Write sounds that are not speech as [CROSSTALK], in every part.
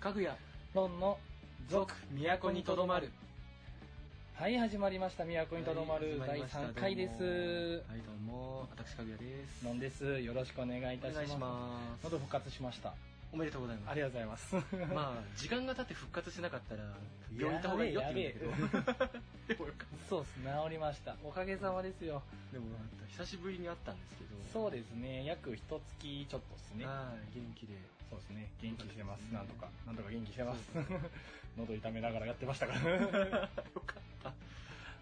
かぐやロンの続都にとどまる。はい始まりました。都にとどまる第はい始まりました。3回です。はいどうも。私かぐやです。のんです。よろしくお願いいたします。ます。喉復活しました。おめでとうございます。ありがとうございます。[LAUGHS] まあ時間が経って復活しなかったら病院行った方がいいよって言うんだけど。[LAUGHS] でもよかっそうっす。治りました。おかげさまですよ。たでも久しぶりに会ったんですけど。そうですね。約一月ちょっとですね。はい元気でそうですね。元気してます。うんなんとか。なんとか元気してます。[LAUGHS] 喉痛めながらやってましたから。[LAUGHS] よかった。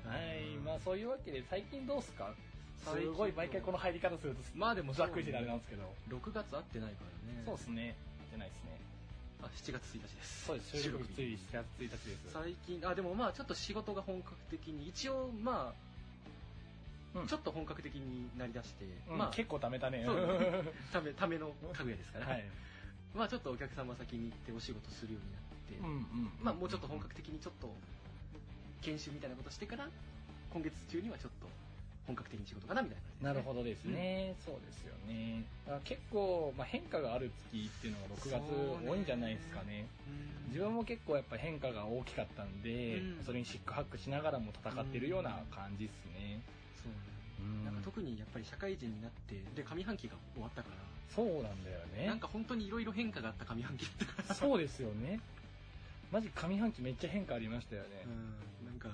はい。まあそういうわけで最近どうっすか？すごい毎回この入り方するとまあでもざっくりしてあれなんですけど。6月会ってないからね。そうですね。出ないですね。あ7月1日です。そうです。収録日。つ日。い7月1日。です最近あでもまあちょっと仕事が本格的に一応まあ、うん。ちょっと本格的になりだして、うん。まあ結構貯めたね。そう [LAUGHS] ためための家具屋ですから、はいまあちょっとお客様先に行ってお仕事するようになって、うんうんまあもうちょっと本格的にちょっと研修みたいなことしてから今月中にはちょっと本格的に仕事かなみたいなね、なるほどですね、そうですよね。結構、まあ、変化がある月っていうのが6そうね。月多いんじゃないですかね。うん。自分も結構やっぱ変化が大きかったんで、うん。それにシックハックしながらも戦ってるような感じですね、なんか特にやっぱり社会人になってで上半期が終わったから、そうなんだよね。なんか本当にいろいろ変化があった上半期だったからそうですよね。マジ上半期めっちゃ変化ありましたよね、うん。なんか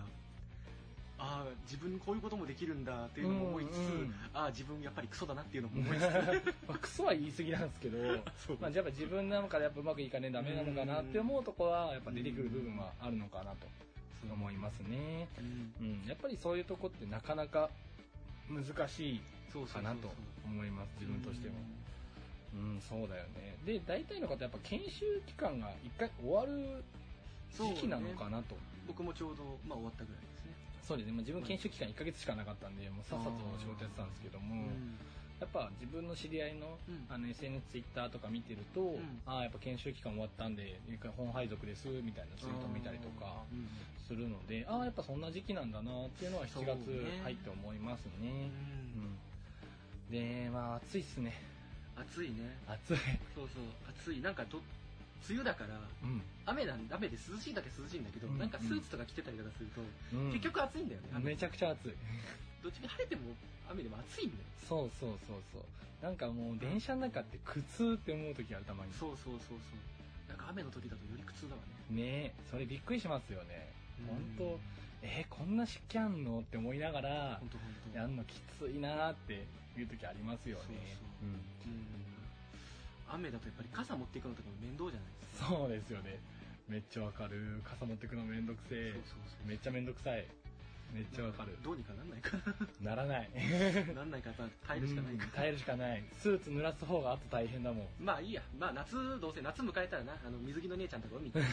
ああ自分こういうこともできるんだっていうのも思いつつ、うんうん。ああ自分やっぱりクソだなっていうのも思いつつ。[LAUGHS] まあ、クソは言い過ぎなんですけど [LAUGHS] まあ、やっぱ自分なのかやっぱうまくいかねえダメなのかなって思うとこはやっぱ出てくる部分はあるのかなと思いますね、うん。うん、やっぱりそういうとこってなかなか難しいかなと思います自分としても。うんそうだよね。で大体の方やっぱ研修期間が一回終わる時期なのかなと。僕もちょうど、まあ、終わったぐらいですね、そうですね、まあ、自分研修期間1ヶ月しかなかったんでもうさっさと仕事やってたんですけども、うんやっぱ自分の知り合いの,、うん。あの SNS、ツイッターとか見てると、ん。ああやっぱ研修期間終わったんで本配属ですみたいなツイート見たりとかうんするのでああやっぱそんな時期なんだなっていうのは7そう月ね入って思いますうね。ん。うん。でまあ暑いっすね。暑いね。暑い。そうそう。暑い。なんかど梅雨だからうん。雨なん雨で涼しいだけ涼しいんだけど、うん。なんかスーツとか着てたりとかすると、うん。結局暑いんだよね、雨。めちゃくちゃ暑い。どっちみち晴れても雨でも暑いんだよそうそうそうそう。なんかもう電車の中って苦痛って思う時あるたまに。そうそうそうそうなんか雨の時だとより苦痛だわねねえそれびっくりしますよね。うん本当えーこんな湿気あんのって思いながら本当本当やんのきついなーっていう時ありますよね。そうそううんうん雨だとやっぱり傘持っていくのとかも面倒じゃないですかそうですよね。めっちゃわかる。傘持ってくのめんどくせえ。めっちゃめんどくさい。めっちゃわかる。どうにかなんないかならない。な [LAUGHS] なんないか耐えるしかないかうん耐えるしかない。スーツ濡らす方があと大変だもん。まあいいやまあ夏どうせ夏迎えたらなあの水着の姉ちゃんとか海行って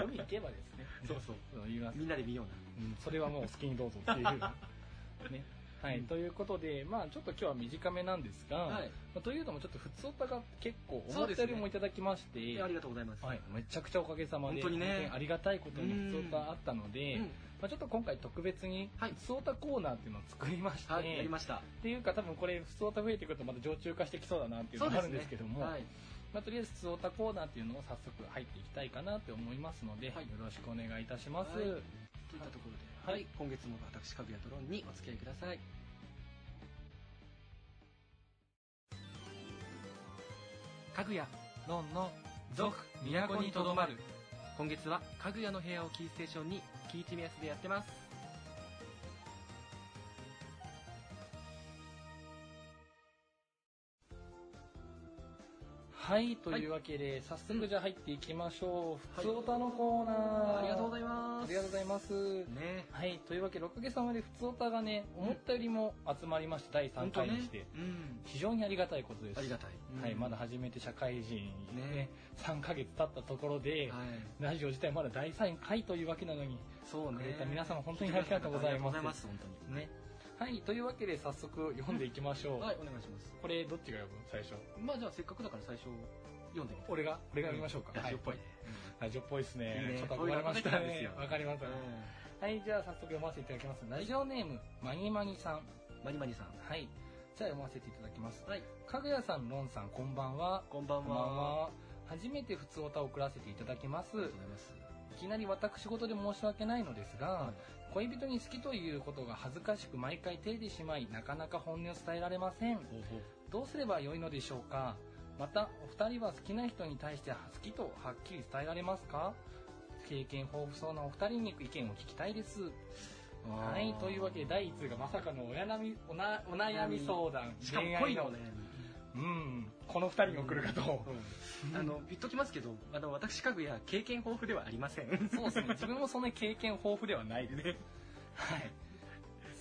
[LAUGHS] 海行けばですね。そうそうそう言いますみんなで見ようなうん、それはもう好きにどうぞっていう。[LAUGHS] ね。はい、うん。ということで、まあちょっと今日は短めなんですが、はい。まあというのもちょっと普通歌が結構思ったよりもいただきまして、えありがとうございます。はい、めちゃくちゃおかげさまで本当にね。ありがたいことに普通歌あったので、うん。まあ、ちょっと今回特別にはい。普通歌コーナーっていうのを作りまして、はいやりました。っていうか多分これ普通歌増えてくるとまた常駐化してきそうだなっていうのがあるんですけども、はい。まあ、とりあえず普通歌コーナーっていうのを早速入っていきたいかなって思いますので、はい。よろしくお願いいたします。はい。といったところで、はい、今月も私かぐやとロンにお付き合いください。かぐやロンの続都にとどまる。今月はかぐやの部屋をキーステーションにキーチミヤスでやってます。はい、というわけで、早速じゃあ入っていきましょう。普通歌のコーナー。ありがとうございまます。ありがとうございます。ね。はい、というわけで、おかげさまで普通歌がね、思ったよりも集まりまして、第3回にして、うん。非常にありがたいことです。ありがたい、はい、まだ初めて社会人ねね。3ヶ月経ったところで、はい。ラジオ自体まだ第3回というわけなのに、そうね。くれた皆様本当にありがとうございます。ありがとうございます本当に。ね。はい、というわけで早速読んでいきましょう。はいお願いしますこれどっちが読む最初？まあじゃあせっかくだから最初読んでみて俺が？俺が読みましょうか。ラジオっぽいね、ラジオっぽいですね。いいねちょっと憧れましたわかります。はい、じゃあ早速読ませていただきます。ラジオネーム、マニマニさん。マニマニさんはい。じゃあ読ませていただきます。はいかぐやさん、ロンさん、こんばんは。こんばんはは。初めて普通歌を送らせていただきます。いきなり私事で申し訳ないのですが、はい恋人に好きということが恥ずかしく毎回照れてしまい、なかなか本音を伝えられません。どうすればよいのでしょうか？また、お二人は好きな人に対して好きとはっきり伝えられますか？経験豊富そうなお二人に意見を聞きたいです。はい、というわけで第1通がまさかのお悩みおなお悩み相談、しかも恋愛の恋のね、うん、この二人に送るかと。あの、言っときますけど、あの、私、家具や経験豊富ではありません。そうですね。自分もそんなに経験豊富ではないです。はい。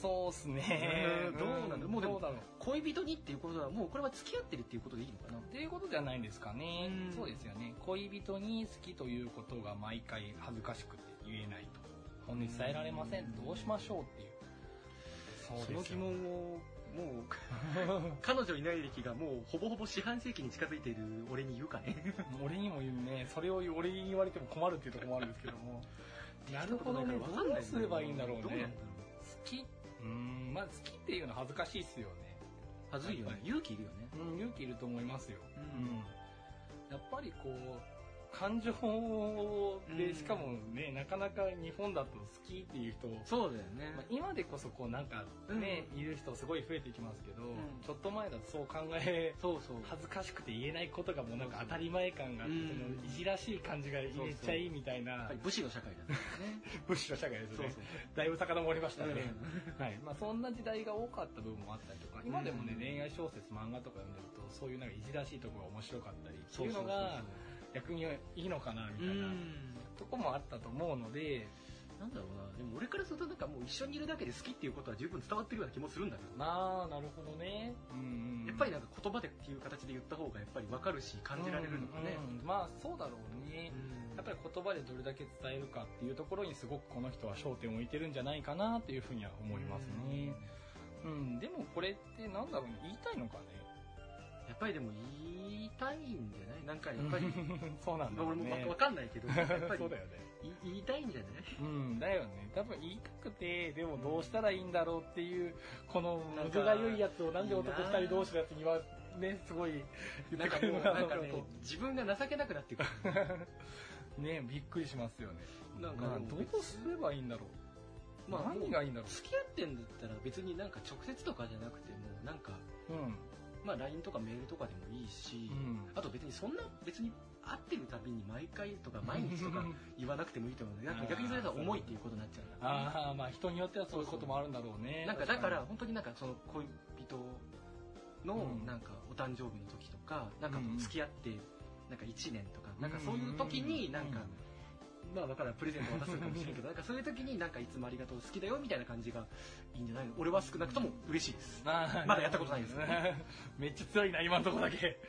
そうですね。うんどうなのもうでも。恋人にっていうことは、もうこれは付き合ってるっていうことでいいのかな？っていうことじゃないんですかねうん。そうですよね。恋人に好きということが毎回恥ずかしくて言えないと。本音伝えられません。どうしましょうっていう。その疑問を、もう、[LAUGHS] 彼女いない歴がもうほぼほぼ四半世紀に近づいている俺に言うかね。[LAUGHS] 俺にも言うね、それを俺に言われても困るっていうところもあるんですけども。[LAUGHS] なるほどね。どうすればいいんだろうね。どうなんだろう好きうーん、まあ好きっていうのは恥ずかしいっすよね。はずいよね。勇気いるよね。うん、勇気いると思いますよ。うんうんやっぱりこう、感情で、うん。しかもね、なかなか日本だと好きっていう人、そうだよね。まあ、今でこそこうなんかね、いる人すごい増えてきますけど、ん。ちょっと前だとそう考え、そうそう。恥ずかしくて言えないことがもうなんか当たり前感があって、いじらしい感じが言えちゃいみたいな。武士の社会だね。[LAUGHS] 武士の社会ですね。だいぶ遡りましたね。うん。[LAUGHS] はい。まあそんな時代が多かった部分もあったりとか、今でもね、うん恋愛小説、漫画とか読んでると、そういうなんかいじらしいところが面白かったりっていううのが、逆にいいのかな、みうたいな、ん。とこもあったと思うので、なんだろうな。でも俺からするとなんかもう一緒にいるだけで好きっていうことは十分伝わってるような気もするんだけどな。まあ、なるほどね。うんうん。やっぱりなんか言葉でっていう形で言った方がやっぱり分かるし感じられるのかね。うんうんまあ、そうだろうね。やっぱり言葉でどれだけ伝えるかっていうところにすごくこの人は焦点を置いてるんじゃないかなっていうふうには思いますね。うん、でもこれってなんだろうね、言いたいのかね。やっぱりでも言いたいんじゃない？なんかやっぱり、そうなんだろ俺もうね。わかんないけど、[LAUGHS] やっぱりそうだよね。い言いたいんじゃない？うん、だよね。多分言いたくて、でもどうしたらいいんだろうっていう、このなんかむずがゆいやつをなんで男いいな二人同士のやつには、ね、すごい言なんかくれるのなんかね自分が情けなくなってくる。[LAUGHS] ね、びっくりしますよね。なんかまあどうすればいいんだろう？まあ何がいいんだろ付き合ってんだったら別になんか直接とかじゃなくても、なんか、う。うん。まあ LINE とかメールとかでもいいし、うん。あと別にそんな、別に会ってるたびに毎回とか毎日とか [LAUGHS] 言わなくてもいいと思うので、逆にそれだと重いっていうことになっちゃうああ、まあ人によってはそういうこともあるんだろうね。なんかだから本当になんかその恋人のうん。なんかお誕生日の時とか、なんかうん。付き合ってなんか1年とか、なんかそういう時になんか、まあだからんプレゼント渡すのかもしれないけど、なんかそういう時になんかいつもありがとう好きだよみたいな感じがいいんじゃない？の俺は少なくとも嬉しいです。まあまだやったことないです [LAUGHS] めっちゃ強いな、今のとこだけ。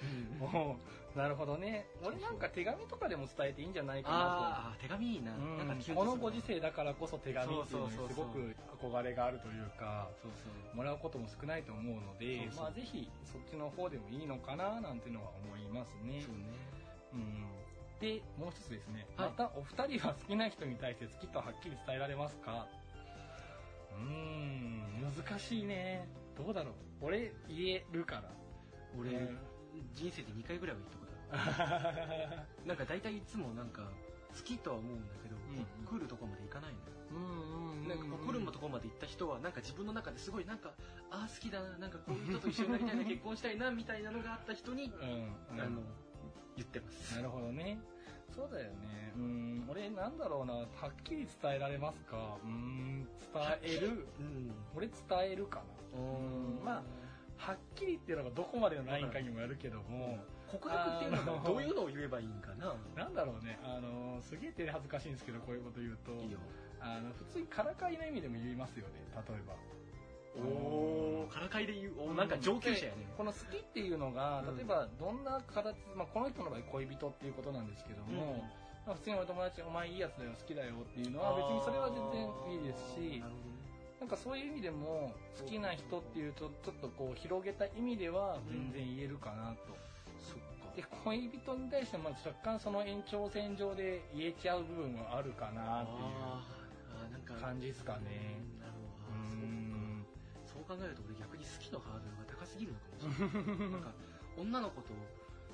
うんもう、なるほどね。俺なんか手紙とかでも伝えていいんじゃないかなああ、手紙いいな。と。うんなんかこのご時世だからこそ手紙っていうのすごく憧れがあるというか、そうそう。もらうことも少ないと思うので、まあぜひそっちの方でもいいのかななんていうのは思いますね。そうね。うんで、もう一つですね。はいまたお二人は好きな人に対して好きとはっきり伝えられますか？うーん、難しいね。どうだろう。俺言えるから。俺、うん人生で2回ぐらいは言ったことある。[LAUGHS] なんか大体いつもなんか好きとは思うんだけど、うん来るとこまでいかないのよ。うんうんなんか来るとこまで行った人はなんか自分の中ですごいなんかああ好きだななんかこういう人と一緒になりたいな [LAUGHS] 結婚したいなみたいなのがあった人に、あの言ってます。なるほどね。そうだよね。うん、俺なんだろうな、はっきり伝えられますか？うん、伝える？うん。俺伝えるかな。うん。まあはっきりっていうのがどこまでのラインかにもよるけども、告白っていうのはどういうのを言えばいいんかな？なんだろうね、あの、すげえ照れ恥ずかしいんですけど、こういうこと言うと、あの、普通にからかいの意味でも言いますよね、例えば。おおからかいで言うおなんか上級者やね。でこの好きっていうのが、うん。例えばどんな形、まあ、この人の場合恋人っていうことなんですけども、まあ、普通にお友達、お前いいやつだよ、好きだよっていうのは別にそれは全然いいですしなんかそういう意味でも好きな人っていうとちょっとこう広げた意味では全然言えるかなと。で、恋人に対しても若干その延長線上で言えちゃう部分はあるかなっていう感じですかね。そう考えると俺逆に好きのハードルが高すぎるのかもしれない。[LAUGHS] なんか女の子と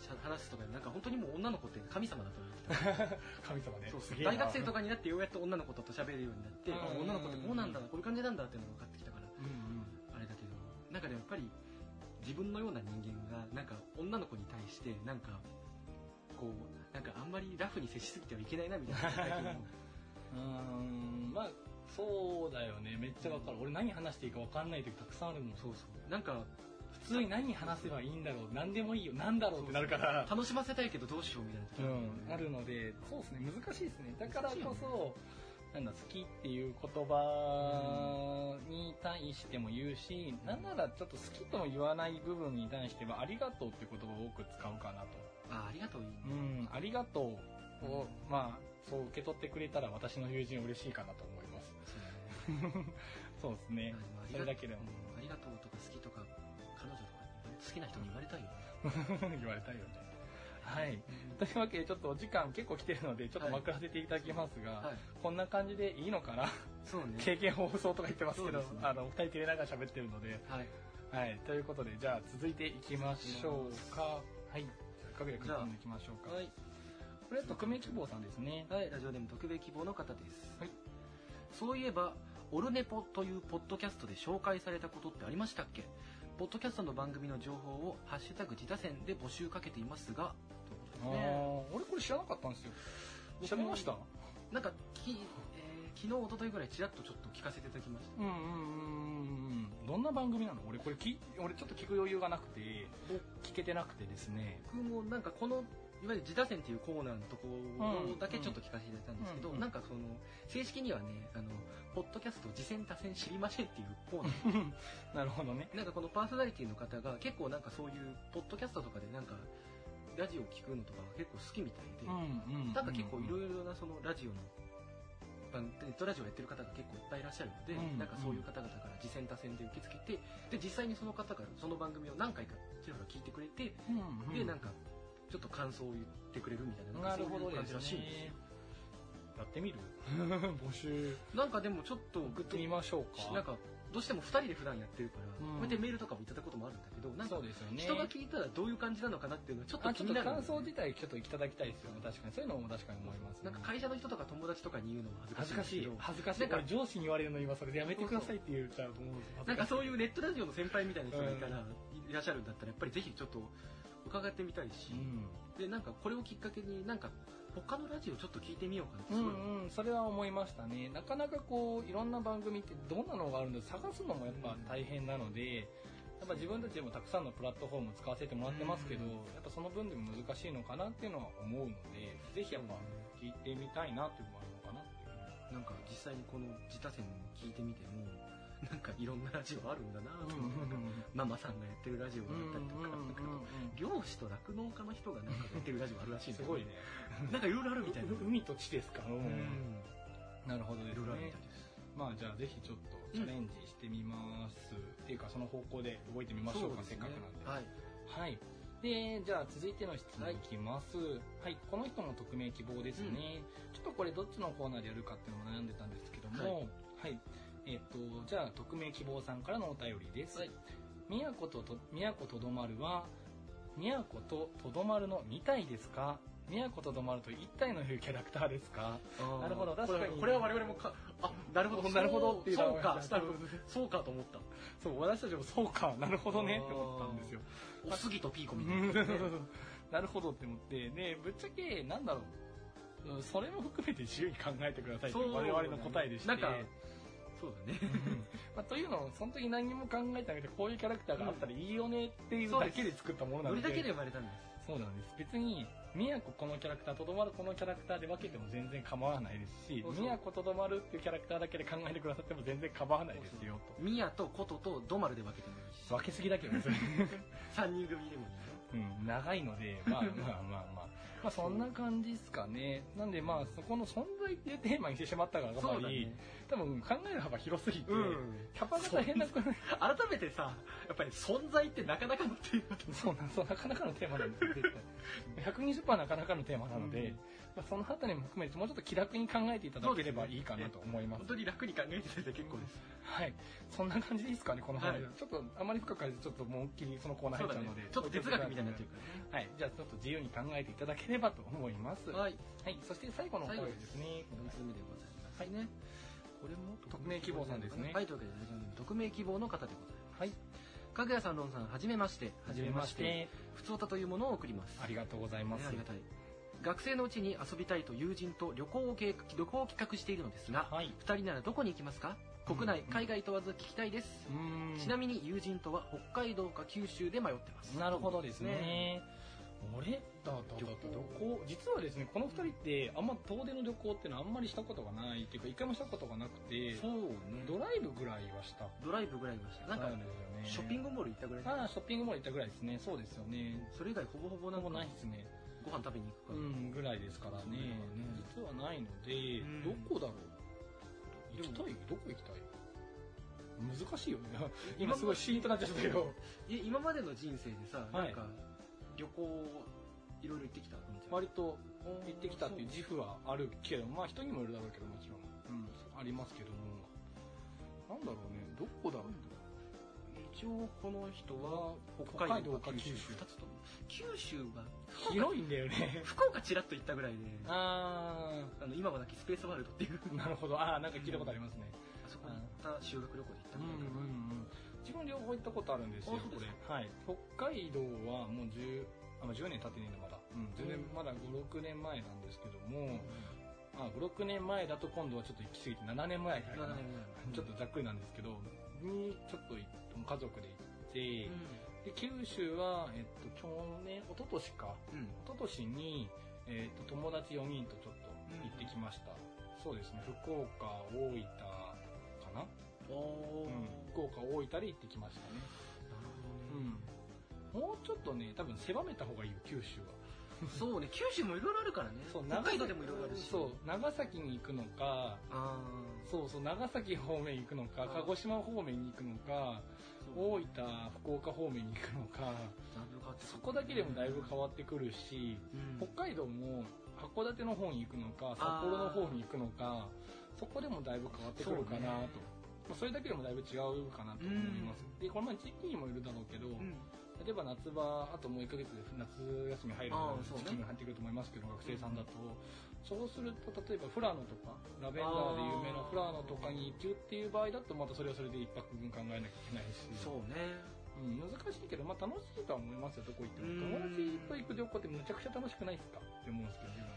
しゃ話すとかなんか本当にもう女の子って神様だと思ってた。[LAUGHS] 神様ね。大学生とかになってようやっと女の子と喋るようになって女の子ってこうなんだこういう感じなんだっていうのが分かってきたからうんうん。あれだけどなんかねやっぱり自分のような人間がなんか女の子に対してなんかこうなんかあんまりラフに接しすぎてはいけないなみたいな [LAUGHS] うん。まあそうだよね。めっちゃわかる。俺何話していいか分かんない時たくさんあるもん。そうそう。なんか普通に何話せばいいんだろう。何でもいいよ。何だろうってなるから。楽しませたいけどどうしようみたいな。時うん、あるのでそうですね。難しいですね。だからこそなんだ好きっていう言葉に対しても言うし、なんならちょっと好きとも言わない部分に対してはありがとうっていう言葉を多く使うかなと。あありがとういいね。うん。ありがとうをまあそう受け取ってくれたら私の友人嬉しいかなと思います [LAUGHS] そうですね。まあそれだけでも。うんありがとうとか好きとか彼女とかに好きな人に言われたいよね。[LAUGHS] 言われたいよね。はい。というわけでちょっとお時間結構来てるのでちょっとまくらせていただきますが、はい。こんな感じでいいのかな？そうね。経験放送とか言ってますけどあのお二人照れながら喋ってるので、はい。はい、ということでじゃあ続いていきましょうか。はいかぐやくんじゃあ読んでいきましょうか。はい。これは匿名希望さんですね。はい、ラジオネーム特別希望の方です。はい。そういえば、オルネポというポッドキャストで紹介されたことってありましたっけ？ポッドキャストの番組の情報を、ハッシュタグ自他戦で募集かけていますが、ということあですね。ー俺これ知らなかったんですよ。知られました？なんか、き、えー昨日、一昨日ぐらいちらっとちょっと聞かせていただきました。うんうんうんうんどんな番組なの？俺これき俺ちょっと聞く余裕がなくて聞けてなくてですね。僕もなんかこの、いわゆる自他戦っていうコーナーのところだけちょっと聞かせていただいたんですけど、うんうんなんかその、正式にはね、あの、ポッドキャスト自戦他戦知りませんっていうコーナー。[LAUGHS] なるほどね。なんかこのパーソナリティの方が結構なんかそういうポッドキャストとかでなんかラジオ聞くのとか結構好きみたいで、んうんなんか結構いろいろなそのラジオの番ネットラジオやってる方が結構いっぱいいらっしゃるので、うんなんかそういう方々から次戦多戦で受け付けてで実際にその方がその番組を何回かちらほら聞いてくれて、うんうん。でなんかちょっと感想を言ってくれるみたいななるほどそういうです感じらしいんですよ。ねやってみる？[LAUGHS] 募集。なんかでもちょっと送ってみましょうか。なんかどうしても2人で普段やってるから、うん。こうやってメールとかもいただくこともあるんだけどなんかそうですよね。人が聞いたらどういう感じなのかなっていうのはちょっと気になる。ね感想自体ちょっといただきたいですよね。確かにそういうのも確かに思います、なんか会社の人とか友達とかに言うのも恥ずかしい恥ずかしい。なんか上司に言われるの今それでやめてくださいって言っちゃうと思うんですなんかそういういうネットラジオの先輩みたいな人がいたら、いらっしゃるんだったらやっぱりぜひちょっと伺ってみたいし、うん。でなんかこれをきっかけになんか他のラジオちょっと聞いてみようかなってすごい、うん。うん、それは思いましたね。なかなかこういろんな番組ってどんなのがあるんだ探すのもやっぱ大変なので、やっぱ自分たちでもたくさんのプラットフォーム使わせてもらってますけど、うん。やっぱその分でも難しいのかなっていうのは思うのでぜひやっぱ聞いてみたいなっていうのもあるのかなっていう。なんか実際にこの自他戦聞いてみてもなんかいろんなラジオあるんだなと思って、ママさんがやってるラジオがあったりとか、なんか漁師と酪農家の人がなんかやってるラジオあるらしいんだよすごいね。なんかいろいろあるみたいな、う海と地ですか、うん。なるほどですいろいろあるみねたいです。まあじゃあぜひちょっとチャレンジしてみます、っていうかその方向で動いてみましょうかせっかくなんで。はい。はい。で、じゃあ続いての質問いきます。はい、この人も匿名希望ですね。ちょっとこれどっちのコーナーでやるかっていうのも悩んでたんですけども、はい。えっ、と、じゃあ匿名希望さんからのお便りです。はい。宮古とと、宮古とどまるは、宮古ととどまるの2体ですか？宮古とどまると1体のいうキャラクターですか？なるほど確かに。これは我々もかあなるほど。なるほど。っていうのそうか。そうかと思った。そう、私たちもそうか、なるほどね。って思ったんですよ。おすぎとピーコみたうん。いな、なるほどって思って、で、ぶっちゃけ、なんだろう、うんそれも含めて自由に考えてくださいって我々の答えでして。なんかそうだねうんまあ、というのを、その時何も考えてなくて、こういうキャラクターがあったらいいよねっていうだけで作ったものなので。だけで生まれたんですそうなんです。別に、宮古このキャラクター、とどまるこのキャラクターで分けても全然構わないですし宮古とどまるっていうキャラクターだけで考えてくださっても全然構わないですよ、と。ミヤとコトとドマルで分けてもいいし分けすぎだけどね、それ。[LAUGHS] 3人組でもいいようん、長いので、[LAUGHS] まあまあまあまあ。まあそんな感じですかね。なんでまあそこの存在っていうテーマにしてしまったから、やっぱり、ね多分考える幅広すぎて、うん。キャパが大変なく改めてさやっぱり存在ってなかなかのテーマだそうなんそうなかなかのテーマなんですよ絶対 [LAUGHS] 120%なかなかのテーマなので、うんまあ、そのあたりも含めてもうちょっと気楽に考えていただければいいかなと思います。本当に楽に考えていただいて結構です。はい。そんな感じですかねこの話、は。い。ちょっとあまり深くちょっともう一気にそのコーナー入っちゃうのでちょっと哲学みたいになってるからね。はい。じゃあちょっと自由に考えていただければと思います。はい、はい。そして最後のお便りですね。4つ目でございますね。これも匿名希望さんですね。はい。とい。うわけで匿名希望の方でございます。はい。かぐやさんロンさんはじめまして。はじめまして。ふつおたというものを送ります。ありがとうございます、ねありがたい学生のうちに遊びたいと友人と旅行を計画旅行を企画しているのですがはい。2人ならどこに行きますか？国内、うん海外問わず聞きたいです、ちなみに友人とは北海道か九州で迷ってます。なるほどですね。俺だだだだ旅行実はですねこの2人ってあんま遠出の旅行っていうのはあんまりしたことがないっていうか一回もしたことがなくてそうね。ドライブぐらいはした。ドライブぐらいました。なんかショッピングモール行ったぐらいああショッピングモール行ったぐらいですね。そうですよね。それ以外ほぼほぼなんかないですねご飯食べに行くか、うんぐらいですからね。ね。実はないのでうん。どこだろう？行きたい？どこ行きたい？難しいよね。[LAUGHS] 今すごいシーンとなっちゃったけどえ今までの人生でさ、はい。なんか旅行いろいろ行ってきた割と行ってきたっていう自負はあるけどまあ人にもいるだろうけどもちろん、うん、ありますけども。なんだろうね。どこだろう？一応この人は北海道か九州2つとも九州は広いんだよね。福岡ちらっと行ったぐらいでああの今はなきスペースワールドっていう。あなるほど。ああなんか聞いたことありますね。あそこに行った修学旅行で行ったうんぐらいかな、うんうん。自分両方行ったことあるんですよこれ。はい。北海道はもう10あの10年経ってねえのまだ、うん、全然まだ56年前なんですけども、あ56年前だと今度はちょっと行き過ぎて7年前ぐらいかな。7年前。ちょっとざっくりなんですけどにちょっとい家族で行って、で九州は、えっと、去年一昨年か。うん。うん一昨年に、えっと、友達4人とちょっと行ってきました、そうですね。福岡大分かな、うん、福岡大分で行ってきましたね。なるうん。もうちょっとね多分狭めた方がいいよ九州は。そうね九州もいろいろあるからね。そう北海道でもいろいろあるし。そう長崎に行くのかあそうそう長崎方面行くのか鹿児島方面に行くのか大分福岡方面に行くのかそこだけでもだいぶ変わってくるしうん。北海道も函館の方に行くのか札幌の方に行くのかそこでもだいぶ変わってくるかなと。それだけでもだいぶ違うかなと思います。でこの前時期にもいるだろうけど、うん例えば夏場あともう1ヶ月で夏休み入るあーそうね。時期に入ってくると思いますけど、学生さんだと。そうすると例えば富良野とかラベンダーで有名な富良野とかに行くっていう場合だとまたそれはそれで一泊分考えなきゃいけないし。そうね。うん、難しいけど、まあ、楽しいとは思いますよどこ行っても。うん。友達と行く旅行ってむちゃくちゃ楽しくないですか？って思うんですけど自分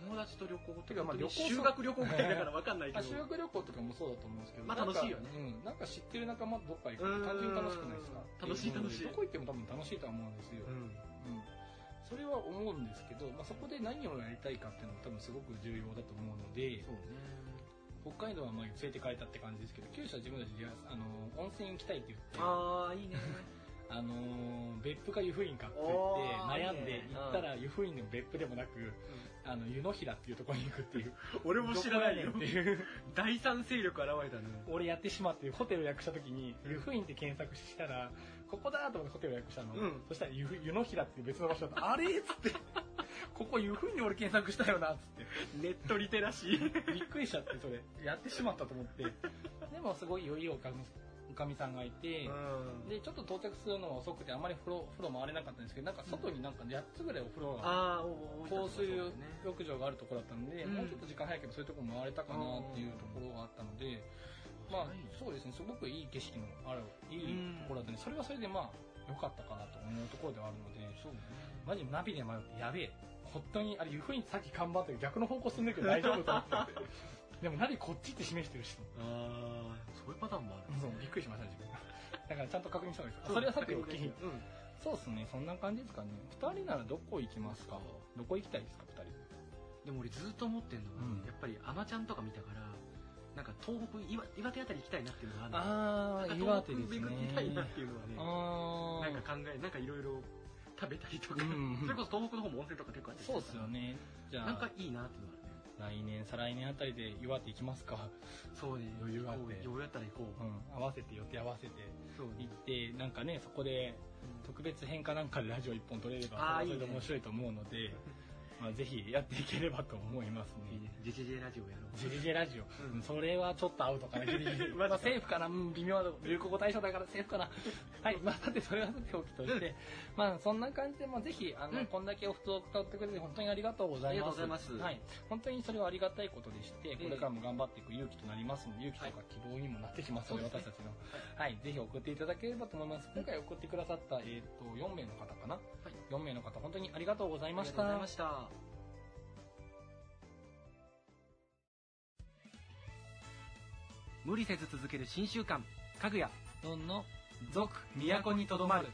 友達と旅行っててかまあ旅行修学旅行ぐらいだから分かんないけど。あ修学旅行とかもそうだと思うんですけどまあ楽しいよね。うん、なんか知ってる仲間とどっか行くうん。と単純に楽しくないですか？楽しい楽しい。どこ行っても多分楽しいとは思うんですよ、うん。うん、それは思うんですけど、まあ、そこで何をやりたいかっていうのも多分すごく重要だと思うのでそうね。北海道はまあ連れて帰ったって感じですけど九州は自分たちであの温泉行きたいって言ってああいいね。[LAUGHS] あのー別府か湯布院かって言って悩んで行ったら湯布院でも別府でもなくあの湯の平っていうところに行くっていう。[LAUGHS] 俺も知らないよ。[LAUGHS] 第三勢力現れたね。俺やってしまってホテル予約した時に湯布院って検索したらここだと思ってホテル予約したの、うん。そしたら湯の平っていう別の場所だった。[LAUGHS] あれ？っつって。ここ湯布院で俺検索したよなっつって。ネットリテラシー。びっくりしちゃってそれ。やってしまったと思って。でもすごい良いおかかみさんがいて、うん。でちょっと到着するのが遅くてあまり風呂風呂回れなかったんですけどなんか外になんか8つぐらいお風呂がああお香水ね浴場があるところだったので、うん。もうちょっと時間早ければそういうところ回れたかなっていうところがあったので、まあはい。そうですねすごくいい景色のあるいいところだったねそれはそれでまあ良かったかなと思うところではあるのでね。マジナビで迷ってやべえ。本当にあれ湯布院さっき看板って逆の方向進んでるけど大丈夫と思って。て [LAUGHS] でもナビこっちって示してるし。ああそういうパターンもあるそうびっくりしましたね自分。だからちゃんと確認したんですよ。それはさておきうん。そうですねそんな感じですかね。2人ならどこ行きますか？どこ行きたいですか？2人。でも俺ずっと思ってんのが、うん。やっぱりアマちゃんとか見たからなんか東北岩岩手あたり行きたいなっていうのがあるああ岩手ですね。東北巡りたいなっていうのはねあなんか考えなんかいろいろ食べたりとか、うん。それこそ東北の方も温泉とか結構あってそうっすよね。じゃあ。なんかいいなっていうのはね来年再来年あたりで岩手行きますか、そうね余裕があって。余裕あったら行こう、うん、合わせて予定合わせてそう行ってなんかねそこで特別編かなんかでラジオ一本撮れればそれはそれで面白いと思うのでまあ、ぜひやっていければと思いますね。いいね。ジェジェジェラジオやろう。ジェジェジェラジオ、うん。それはちょっとアウトかな。ギリギまあ、セーフかな、うん、微妙な流行語大賞だからセーフかな。[LAUGHS] はい。まあさてそれはさておきとして、まあそんな感じで、まあ、ぜひあの、うん。こんだけおふつを使ってくれて本当にありがとうございます。ありがとうございます。はい、本当にそれはありがたいことでしてえこれからも頑張っていく勇気となりますので勇気とか希望にもなってきますので、そうです私たちの。はい、ぜひ送っていただければと思います。今回送ってくださった、えー、と4名の方かな、4名の方本当にありがとうございましありがとうございたました。無理せず続ける新習慣かぐや。どんの続都にとどまる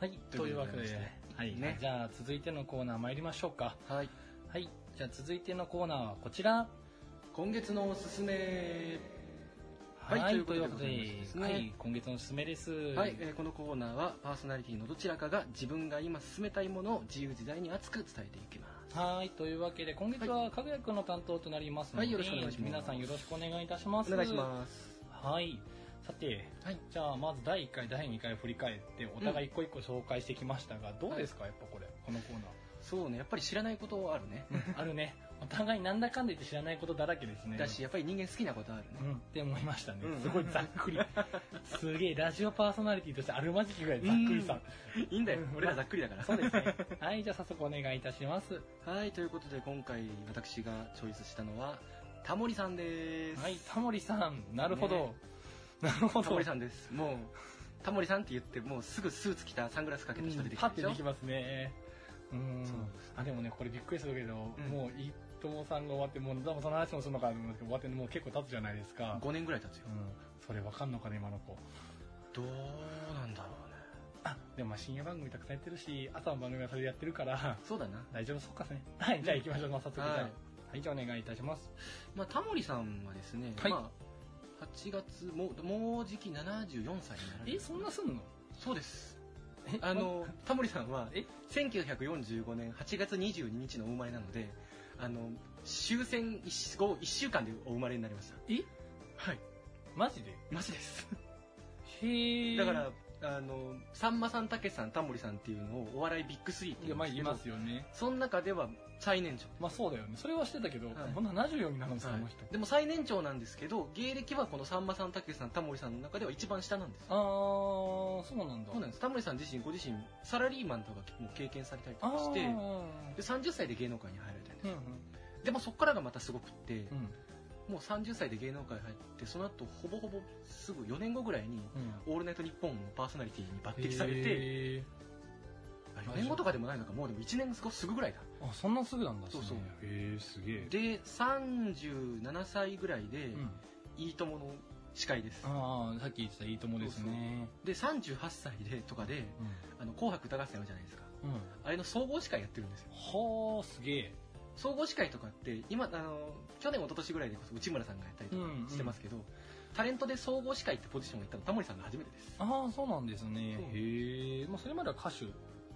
はいはいというわけではい、ね。じゃあ続いてのコーナー参りましょうか。はい。はいじゃあ続いてのコーナーはこちら。今月のおすすめ。は、はいいというわけで。ということでね。はい、今月のおすすめです。はい、えーこのコーナーはパーソナリティのどちらかが自分が今進めたいものを自由自在に熱く伝えていきます。はいというわけで今月はかぐやくんの担当となりますので、はいよろしくお願いします。皆さんよろしくお願いいたします。お願いします。はいさてはい。じゃあまず第1回第2回振り返ってお互い一個一個紹介してきましたが、どうですか？やっぱこれこのコーナー。そうねやっぱり知らないことあるね。あるねお互いなんだかんだ言って知らないことだらけですね。だしやっぱり人間好きなことあるね。うん。って思いましたね、うん。すごいざっくり。[LAUGHS] すげえラジオパーソナリティとしてあるまじきぐらいざっくりさ、いいんだよ。うん。俺らざっくりだから。そうですね。はいじゃあ早速お願いいたします。はいということで今回私がチョイスしたのはタモリさんです。はいタモリさん。なるほど、ねなるほど。タモリさんです。もうタモリさんって言ってもうすぐスーツ着たサングラスかけた人出てきでしょ？てできますね。うん。あでもねこれびっくりするけど、ん。もういいともさんが終わってもう多分その話もするのかと思うんですけど終わってもう結構経つじゃないですか。5年ぐらい経つよ。うん。それわかんのかね今の子。どうなんだろうね。あでもまあ深夜番組たくさんやってるし朝の番組はそれでやってるから。そうだな。大丈夫そうかね。は [LAUGHS] いじゃあ行きましょう、まあ、早速じゃあ。はい。はい、じゃあお願いいたします。まあ、タモリさんはですね、はい。まあ、8月もうもうじき74歳になられる。えそんなすんの？そうです。えあのタモリさんはえ？1945年8月22日のお生まれなのであの終戦後1週間でお生まれになりました。え？はい。マジで？マジです。へえだからあのさんまさんたけしさんタモリさんっていうのをお笑いビッグスリーっていうんですけどますよね。その中では最年長。まあそうだよね。それはしてたけど、はい。こんな74になるんですか、はい。あの人。でも最年長なんですけど芸歴はこのさんまさんたけしさんタモリさんの中では一番下なんですああそうなんだ。そうなんです。タモリさん自身ご自身サラリーマンとかも経験されたりとかしてうんで30歳で芸能界に入られたんです、うん。でもそこからがまたすごくって、うん。もう30歳で芸能界入ってその後ほぼほぼすぐ4年後ぐらいにうん「オールナイトニッポン」のパーソナリティに抜擢されてへあ4年後とかでもないのか。もうでも1年後すぐぐらいだ。ーあそんなすぐなんだそうそう。へえすげえ。で37歳ぐらいでうん「いいとも!」の司会です。ああさっき言ってたいいともですね。で38歳でとかで「あの紅白歌合戦」あるじゃないですか。うん、うん、あれの総合司会やってるんですよ。はあすげえ。総合司会とかって今あの去年一昨年ぐらいでこそ内村さんがやったりとかうんうん。してますけど、タレントで総合司会ってポジションを行ったのタモリさんが初めてです。ああそうなんですね。へえ、まあ、それまでは歌手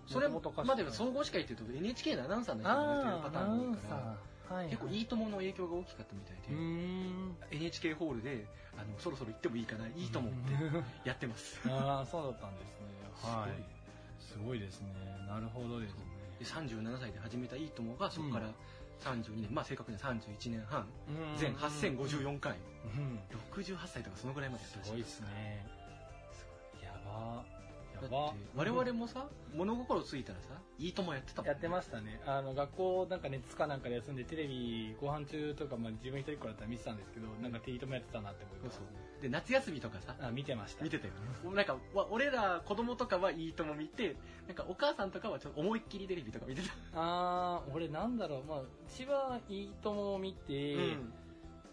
それまでは総合司会っていうと NHK のアナウンサーの人がやってるパターンが多いからー。はい結構いいともの影響が大きかったみたいで、ん。NHK ホールであのそろそろ行ってもいいかないいと思って [LAUGHS] やってます。ああそうだったんですね。はい。すごいですね。なるほどですね。で37歳で始めたいいともがそこから32年、まあ正確には31年半うん。全8054回。うん。68歳とかそのぐらいまでやっしゃるすごいですね。やばだって我々もさ物心ついたらさいいともやってたもん、やってましたね。あの学校なんか熱かなんかで休んでテレビご飯中とか、まあ、自分一人っ子だったら見てたんですけどなんかティートもやってたなって思いますで夏休みとかさあ見てました。見てたよね。なんかわ俺ら子供とかはいいとも見てなんかお母さんとかはちょっと思いっきりテレビとか見てた。[LAUGHS] ああ俺なんだろう。まあうちはいいともを見て、うん。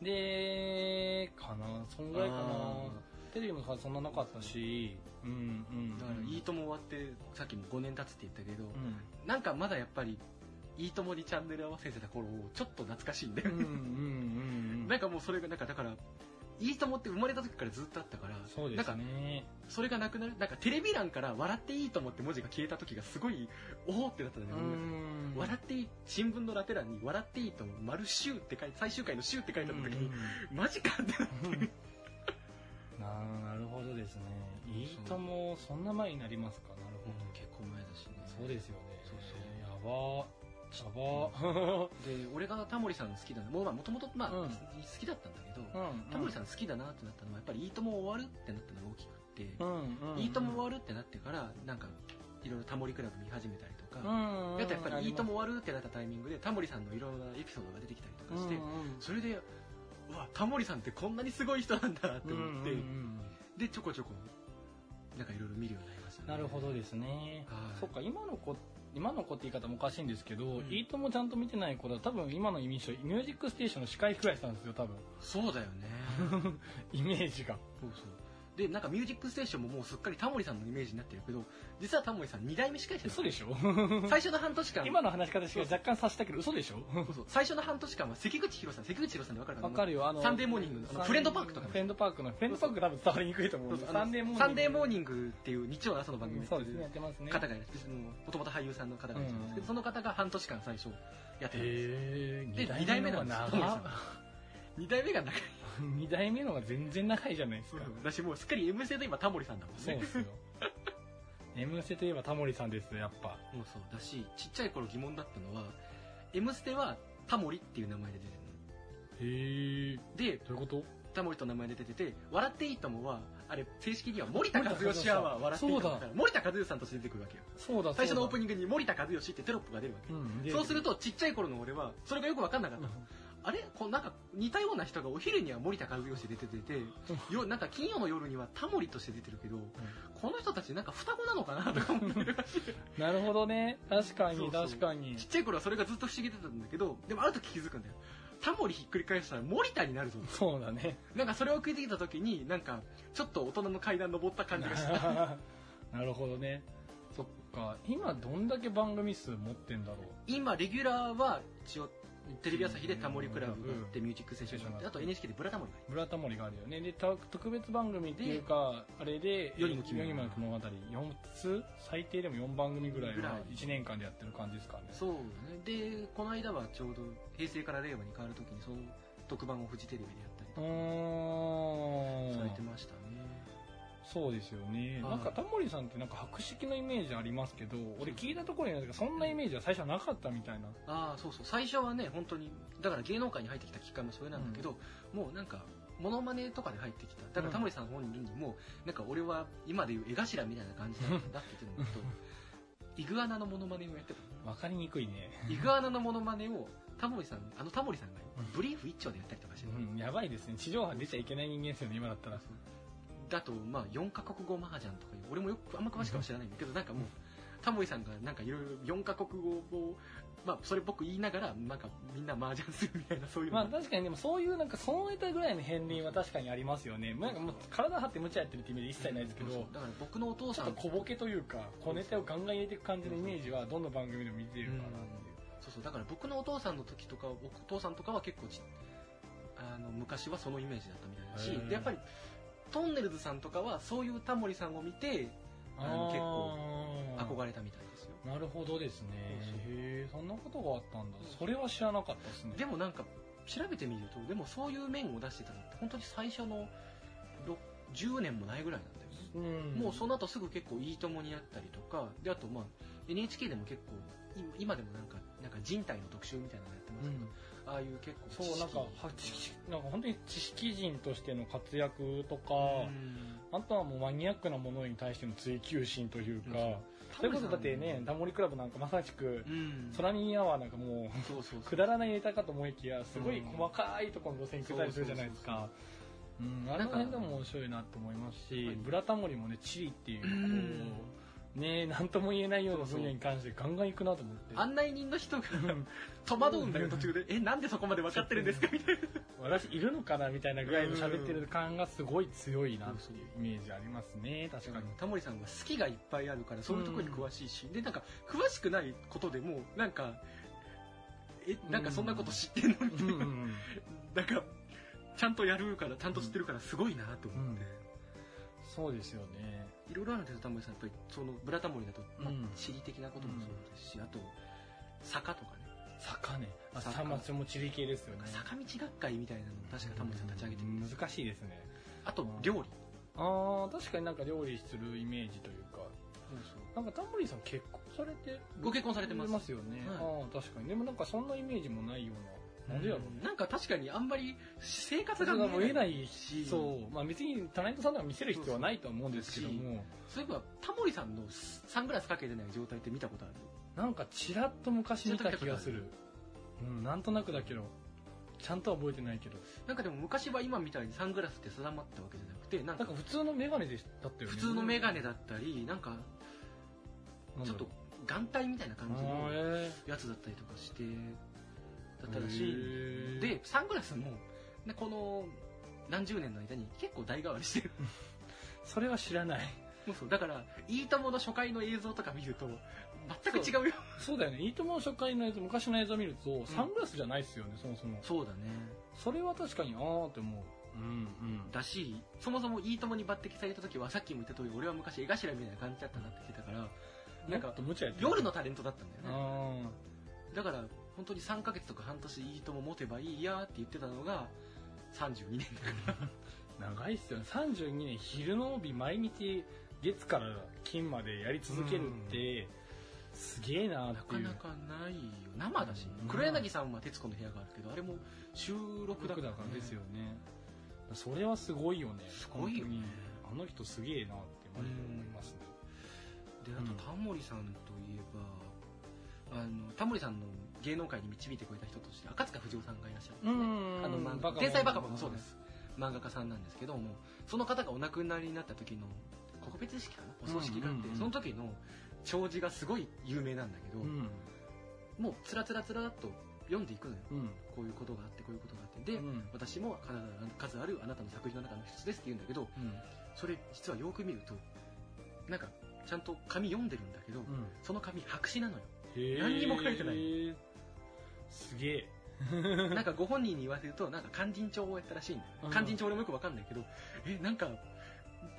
でかなそんぐらいかな。あテレビもそんななかったし、うんうん。だから「いいとも」終わってさっきも5年経つって言ったけど、うん。なんかまだやっぱり「いいとも」にチャンネル合わせてた頃をちょっと懐かしいんだよね、うん。なんかもうそれがなんかだから「いいとも」って生まれた時からずっとあったからそうですなんかね。それがなくなるなんかテレビ欄から「笑っていいとも」って文字が消えた時がすごいおおってなったんだうよね、ん。笑っていい新聞のラテ欄に「笑っていいとも」「丸週」って書いて最終回の「週」って書いてあった時に、マジかってなってななるほどですね。いいとも、そんな前になりますか？なるほど。結構前だしねそうですよね。そうそうやばやば [LAUGHS] で俺がタモリさん好きだなもうもともとまあ、うん好きだったんだけど、うん。タモリさん好きだなってなったのはやっぱり「いいとも」終わるってなったのが大きくってう、ん。うん。いいとも終わるってなってからなんかいろいろタモリクラブ見始めたりとか、うん。あとやっぱり「いいとも」わ終わるってなったタイミングでタモリさんのいろんなエピソードが出てきたりとかして、うんうんそれでうわタモリさんってこんなにすごい人なんだって思って、うんうんうんでちょこちょこなんかいろいろ見るようになりましたねなるほどですね。はいそっか、今の子、今の子って言い方もおかしいんですけど、んいいともちゃんと見てない子だと多分今のイメージはミュージックステーションの司会くらいしたんですよ、多分。そうだよね [LAUGHS] イメージが。そうそうでなんか「ミュージックステーション」ももうすっかりタモリさんのイメージになってるけど実はタモリさん2代目司会者嘘でしょ？最初の半年間今の話し方しか若干察したけど嘘でしょ？そうそう。最初の半年間は関口宏さん関口宏さんで分かるかな？わかるよ、あの。サンデーモーニングのフレンドパークとかフレンドパークの、フレンドパーク多分伝わりにくいと思う。そうそう。サンデーモーニング。サンデーモーニングっていう日曜の朝の番組そうですね、やってますね。方がもともと俳優さんの方がいらっしゃるんですけど、うん。その方が半年間最初やってたんですへー、で二二代目なんです長タモリさん2代目が長い [LAUGHS] 二代目のが全然長いじゃないですか。だしもうすっかり M ステといえばタモリさんだもんね。そうですよ。M ステといえばタモリさんですよ、やっぱ。もうそう。だしちっちゃい頃疑問だったのは「M ステ」はタモリっていう名前で出て。るの。でどういうこと？タモリと名前で出てて「笑っていいとも」はあれ正式には森田和義アワー笑っていいともだから森田和義さんとして出てくるわけよ。そうだ、最初のオープニニングに森田和義ってテロップが出るわけングそうするとちっちゃい頃の俺はそれがよく分かんなかったのあれ？こうなんか似たような人がお昼には森田和義で出ててよなんか金曜の夜にはタモリとして出てるけどこの人たちなんか双子なのかなとか思って [LAUGHS] なるほどね。確かに、確かにち。っちゃい頃はそれがずっと不思議だったんだけどでもある時気づくんだよタモリひっくり返したら森田になるぞそうだね。なんかそれを聞いてきた時になんかちょっと大人の階段登った感じがした [LAUGHS] なるほどね。そっか。今どんだけ番組数持ってんだろう。今レギュラーは一応テレビ朝日でタモリクラブってミュージックステーションがあってあと NHK でブラタモリがあるブラタモリがあるよね。で、た特別番組っていうか、あれで、世にも奇妙な世にも奇妙な物語、4つ最低でも4番組ぐらいはい1年間でやってる感じですかね。そうだねでこの間はちょうど平成から令和に変わる時にその特番をフジテレビでやったりとうか。されてましたねそうですよね。はいなんかタモリさんってなんか博識のイメージありますけど、俺聞いたところによるとそんなイメージは最初はなかったみたいな。ああそうそう最初はね本当にだから芸能界に入ってきたきっかけもそれなんだけど、もうなんかモノマネとかで入ってきただからタモリさん本人にもなんか俺は今でいう絵頭みたいな感じなんだって言ってるんだけど [LAUGHS] イグアナのモノマネをやってたわかりにくいね。イグアナのモノマネをタモリさんあのタモリさんがブリーフ一丁でやったりとかしてる、うん、やばいですね。地上波出ちゃいけない人間ですよね、今だったら。だとまあ4カ国語麻雀とかいう俺もよくあんま詳しくは知らないんだけどなんかもうタモリさんがなんかいろいろ4カ国語をまあそれっぽく言いながらなんかみんな麻雀するみたいなそういうの。まあ確かにでもそういうなんかそのネタぐらいの片鱗は確かにありますよね。なんかもう体張って無茶やってるってイメージ一切ないですけど、だから僕のお父ちょさんっと小ボケというか、小ネタをガンガン入れていく感じのイメージはどの番組でも見てるかなっていう。そうそう。だから僕のお父さんの時とかお父さんとかは結構ちあの昔はそのイメージだったみたいだしでやっぱりトンネルズさんとかはそういうタモリさんを見てあの結構憧れたみたいですよ。なるほどですね。へえそんなことがあったんだ。それは知らなかったですね。でもなんか調べてみるとでもそういう面を出してたのって本当に最初のろ10年もないぐらいなんだよね、うん。もうその後すぐ結構「いいとも」にやったりとかであとまあ NHK でも結構い今でもなんかなんか人体の特集みたいなのやってますけど、ああいう結構そうなんか知識はなんか本当に知識人としての活躍とか、うん。あとはもうマニアックなものに対しての追求心というか、うん。それこそだってねタモリクラブなんかまさしくうん。空にアワーなんかもうそうそうそう。くだらないネタかと思いきやすごい細かいところの路線行くたりするじゃないですか。うんあの辺でも面白いなと思いますしはいブラタモリもねチリっていううんこうね何とも言えないような分野に関してガンガン行くなと思って。案内人の人が戸惑うんだよ途中で「えなんでそこまで分かってるんですか?」みたいな私いるのかなみたいなぐらいの喋ってる感がすごい強いなっていうイメージありますね。確かに。タモリさんは好きがいっぱいあるからそういうところに詳しいし、でなんか詳しくないことでもなんかえなんかそんなこと知ってんのみたいな、うんうんなんかちゃんとやるからちゃんと知ってるからすごいなと思って、そうですよねいろいろあるんですよタモリさん。やっぱりそのブラタモリだと、地理的なこともそうですし、あと坂とかね。坂ね。あ坂。さまそれも地理系ですよね。坂道学会みたいなのを確かタモリさん立ち上げてる、うん難しいですね。あと料理。ああ確かになんか料理するイメージというか。なんかタモリさん結婚されてご結婚されてます。よね、はい。ああ確かに。でもなんかそんなイメージもないようななん。でやろうねなんか確かにあんまり生活が見えない。し。そう。まあ別にタレントさんでは見せる必要はないとは思うんですけども。そういえばタモリさんのサングラスかけてない状態って見たことある？なんかちらっと昔見た気がする。うんなんとなくだけど。ちゃんとは覚えてないけど。なんかでも昔は今みたいにサングラスって定まったわけじゃなくてなんか普通のメガネでだったよね。普通のメガネだったりなんかちょっと眼帯みたいな感じあのやつだったりとかしてだーったらしい。でサングラスもねこの何十年の間に結構代替わりしてる。[LAUGHS] それは知らない。そうそう。だから「いいとも!」の初回の映像とか見ると全く違うよ。そう。だよね。いいとも初回の映像昔の映像見るとサングラスじゃないっすよね、そもそも。そうだね。それは確かにああって思う。うんうん。だしそもそも「いいとも!」に抜擢された時はさっきも言った通り俺は昔絵頭みたいな感じだったなって言ってたからなんか夜のタレントだったんだよね。あだから本当に3ヶ月とか半年いいとも持てばいいやって言ってたのが32年だから。あ長いっすよね。32年昼の帯毎日月から金までやり続けるってすげえななっていう。かなかないよ。生だし、うん。黒柳さんは『徹子の部屋』があるけどあれも収録だ僕から,、だからですよねそれはすごいよね。すごいよね。あの人すげえなってマジで思いますね。であとタモリさんといえばあのタモリさんの芸能界に導いてくれた人として赤塚不二夫さんがいらっしゃるんですね、ん。あの漫画天才バカボンもそうです。漫画家さんなんですけどもその方がお亡くなりになった時の告別式かな？お葬式があって、うん。うんうんその時の弔辞がすごい有名なんだけど、うん。もうつらつらつらっと読んでいくのよ。うん。こういうことがあってこういうことがあって。で、うん。私も数あるあなたの作品の中の一つですって言うんだけどうん。それ実はよく見るとなんかちゃんと紙読んでるんだけど、その紙白紙なのよ。何にも書いてないすげえ。[LAUGHS] なんかご本人に言わせるとなんか勧進帳をやったらしいんだよ、うん。勧進帳俺もよくわかんないけどえなんか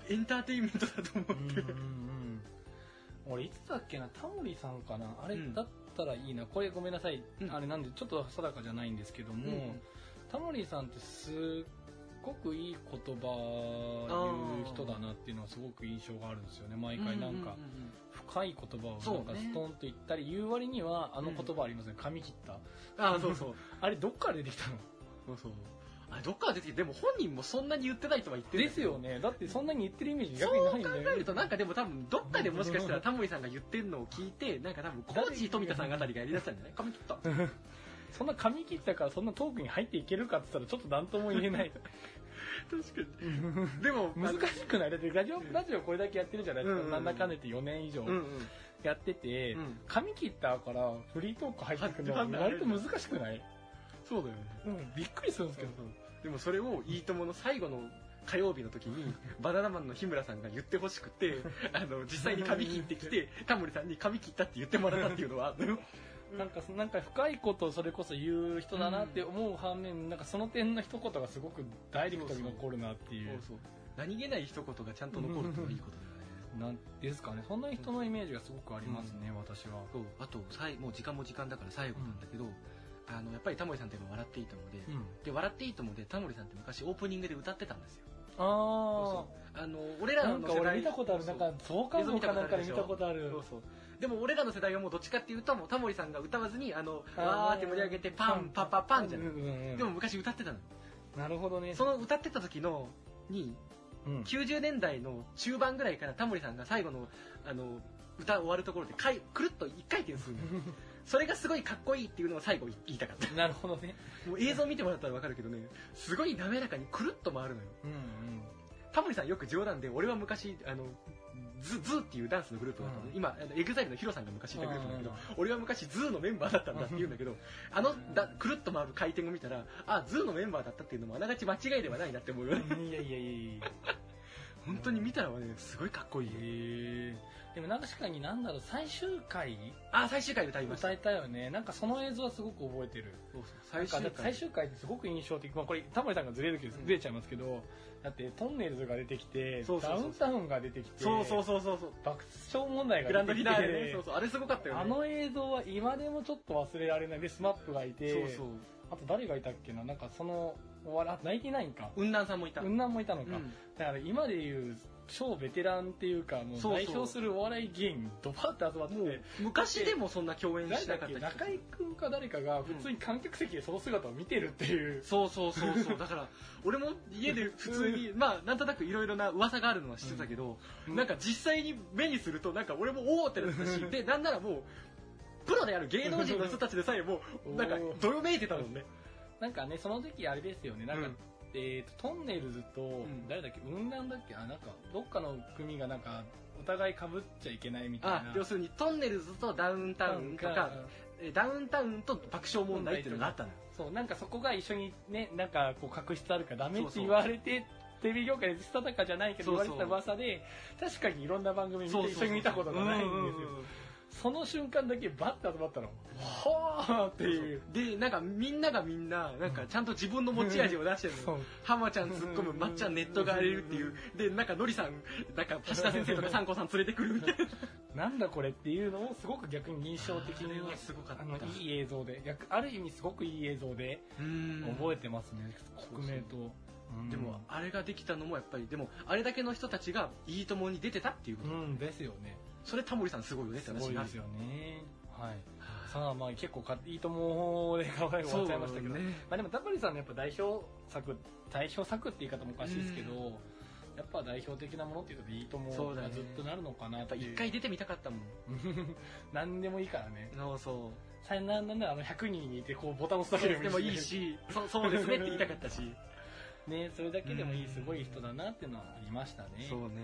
エンターテインメントだと思って、うんうんうん。俺いつだっけなタモリさんかな。あれうん。だったらいいな。これごめんなさい、うん。あれなんでちょっと定かじゃないんですけども、うんタモリさんってすっごくいい言葉言う人だなっていうのはすごく印象があるんですよね。毎回なんか深い言葉をそうね。なんかストンと言ったり言う割にはあの言葉ありますね髪切った。ああそうそう。[LAUGHS] あれどっから出てきたの？そうそう。あれどっから出てきてでも本人もそんなに言ってないとは言ってるですよね。だってそんなに言ってるイメージそう考逆にないんだよえるとなんかでも多分どっかでもしかしたらタモリさんが言ってるのを聞いてなんか多分コーチ富田さんあたりがやりだしたんじゃない？髪切った。[LAUGHS] そんな髪切ったからそんなトークに入っていけるかって言ったらちょっと何とも言えない確かに。でも難しくない。だってラジオラジオこれだけやってるじゃないですか、うん。うんなんだかんだ言って4年以上うんうん。やってて、うん。髪切ったからフリートーク入ってくるの割と難しくない、そうだよね。うん、びっくりするんですけど、でもそれを「いいとも!」の最後の火曜日の時に [LAUGHS] バナナマンの日村さんが言ってほしくてあの実際に髪切ってきてタモリさんに髪切ったって言ってもらったっていうのはなんかそなんか深いことをそれこそ言う人だなって思う反面、なんかその点の一言がすごくダイレクトに残るなっていう。そうそう。何気ない一言がちゃんと残るっていうのはいいことだよね。なんですかね。そんな人のイメージがすごくありますね、私は。そう。あとさいもう時間も時間だから最後なんだけど、あのやっぱりタモリさんっていうのは笑っていいと思うで、うん。で笑っていいと思うでタモリさんって昔オープニングで歌ってたんですよ。ああの俺らあなんかの世代俺見たことある。なんか増刊号かなんかで見たことある。そうそうでも俺らの世代はもうどっちかっていうともうタモリさんが歌わずにあのわーって盛り上げてパンパパパンじゃない、でも昔歌ってたの。なるほどね。その歌ってた時のにうん。90年代の中盤ぐらいからタモリさんが最後のあの歌終わるところでかいくるっと一回転するの [LAUGHS] それがすごいかっこいいっていうのを最後言いたかった。なるほどね。もう映像見てもらったら分かるけどねすごい滑らかにくるっと回るのよ。うんうん。タモリさんよく冗談で俺は昔あのズ ZOO っていうダンスのグループがあったの、うん。今 EXILE の HIRO さんが昔いたグループなんだけど、俺は昔 ZOO のメンバーだったんだって言うんだけど、あのだくるっと回る回転を見たらあ ZOO のメンバーだったっていうのもあながち間違いではないなって思うよね。いやいやいやいや。本当に見たらねすごいかっこいいでも確かになんだろう最終回？あ最終回で歌いました。歌えたよね。なんかその映像はすごく覚えてる。最終回。最終回ってすごく印象的、まあ、これタモリさんがずれるけどうん。ずれちゃいますけど、だってとんねるずが出てきてそうそうそうダウンタウンが出てきてそうそうそうそうそう。爆笑問題グランドフィナーレね。そうそうあれすごかったよね。あの映像は今でもちょっと忘れられない。で SMAP がいてそうそう。あと誰がいたっけな？なんかそのお笑あナインティナインか。雲南さんもいた。雲南もいたのか、うん。だから今でいう超ベテランっていうかもう代表するお笑い芸人ドバーって集まって昔でもそんな共演しなかった中居君か誰かが普通に観客席でその姿を見てるっていう、そうそうそうそう。だから [LAUGHS] 俺も家で普通にまあなんとなくいろいろな噂があるのは知ってたけど、うん。なんか実際に目にするとなんか俺もおおってなってたし [LAUGHS] でなんならもうプロである芸能人の人たちでさえもなんかどよめいてたもんね。なんかねその時あれですよね。なんか、うんえー、とトンネルズと、ん。誰だっけ？雲南だっけ？あなんかどっかの組がなんかお互い被っちゃいけないみたいな。あ要するにトンネルズとダウンタウンとかえダウンタウンと爆笑問題っていうのがあったのよ。そうなんかそこが一緒にねなんかこう確執あるからダメって言われてテレビ業界でしたたかじゃないけど言われてた噂で確かにいろんな番組見て一緒に見たことがないんですよその瞬間だけバッて集まったの。はあっていう。でなんかみんながみんななんかちゃんと自分の持ち味を出してるの浜ちゃん突っ込むまっちゃんネットが荒れるっていう。でなんかのりさんなんか橋田先生とかサンコさん連れてくるみたいな。[LAUGHS] なんだこれっていうのをすごく逆に印象的にすごかった。あのいい映像で。逆ある意味すごくいい映像で覚えてますね国名と。うん。でもあれができたのもやっぱりでもあれだけの人たちが「いいとも!」に出てたっていうこと、うんですよねそれタモリさんすごいよねってす話になるすよね。はい。さあまあ結構かいいともで頑張り終わっちゃいましたけど、ね。まあでもタモリさんのやっぱ代表作代表作って言い方もおかしいですけど、やっぱ代表的なものっていうといいともそうだね。がずっとなるのかなやって一回出てみたかったもん。[LAUGHS] 何でもいいからね。そうそう。さなんなんあの100人にいてこうボタン押すだけでもいいし。そうそうですねって言いたかったし。[LAUGHS] ねそれだけでもいいうんすごい人だなっていうのはありましたね。そうね。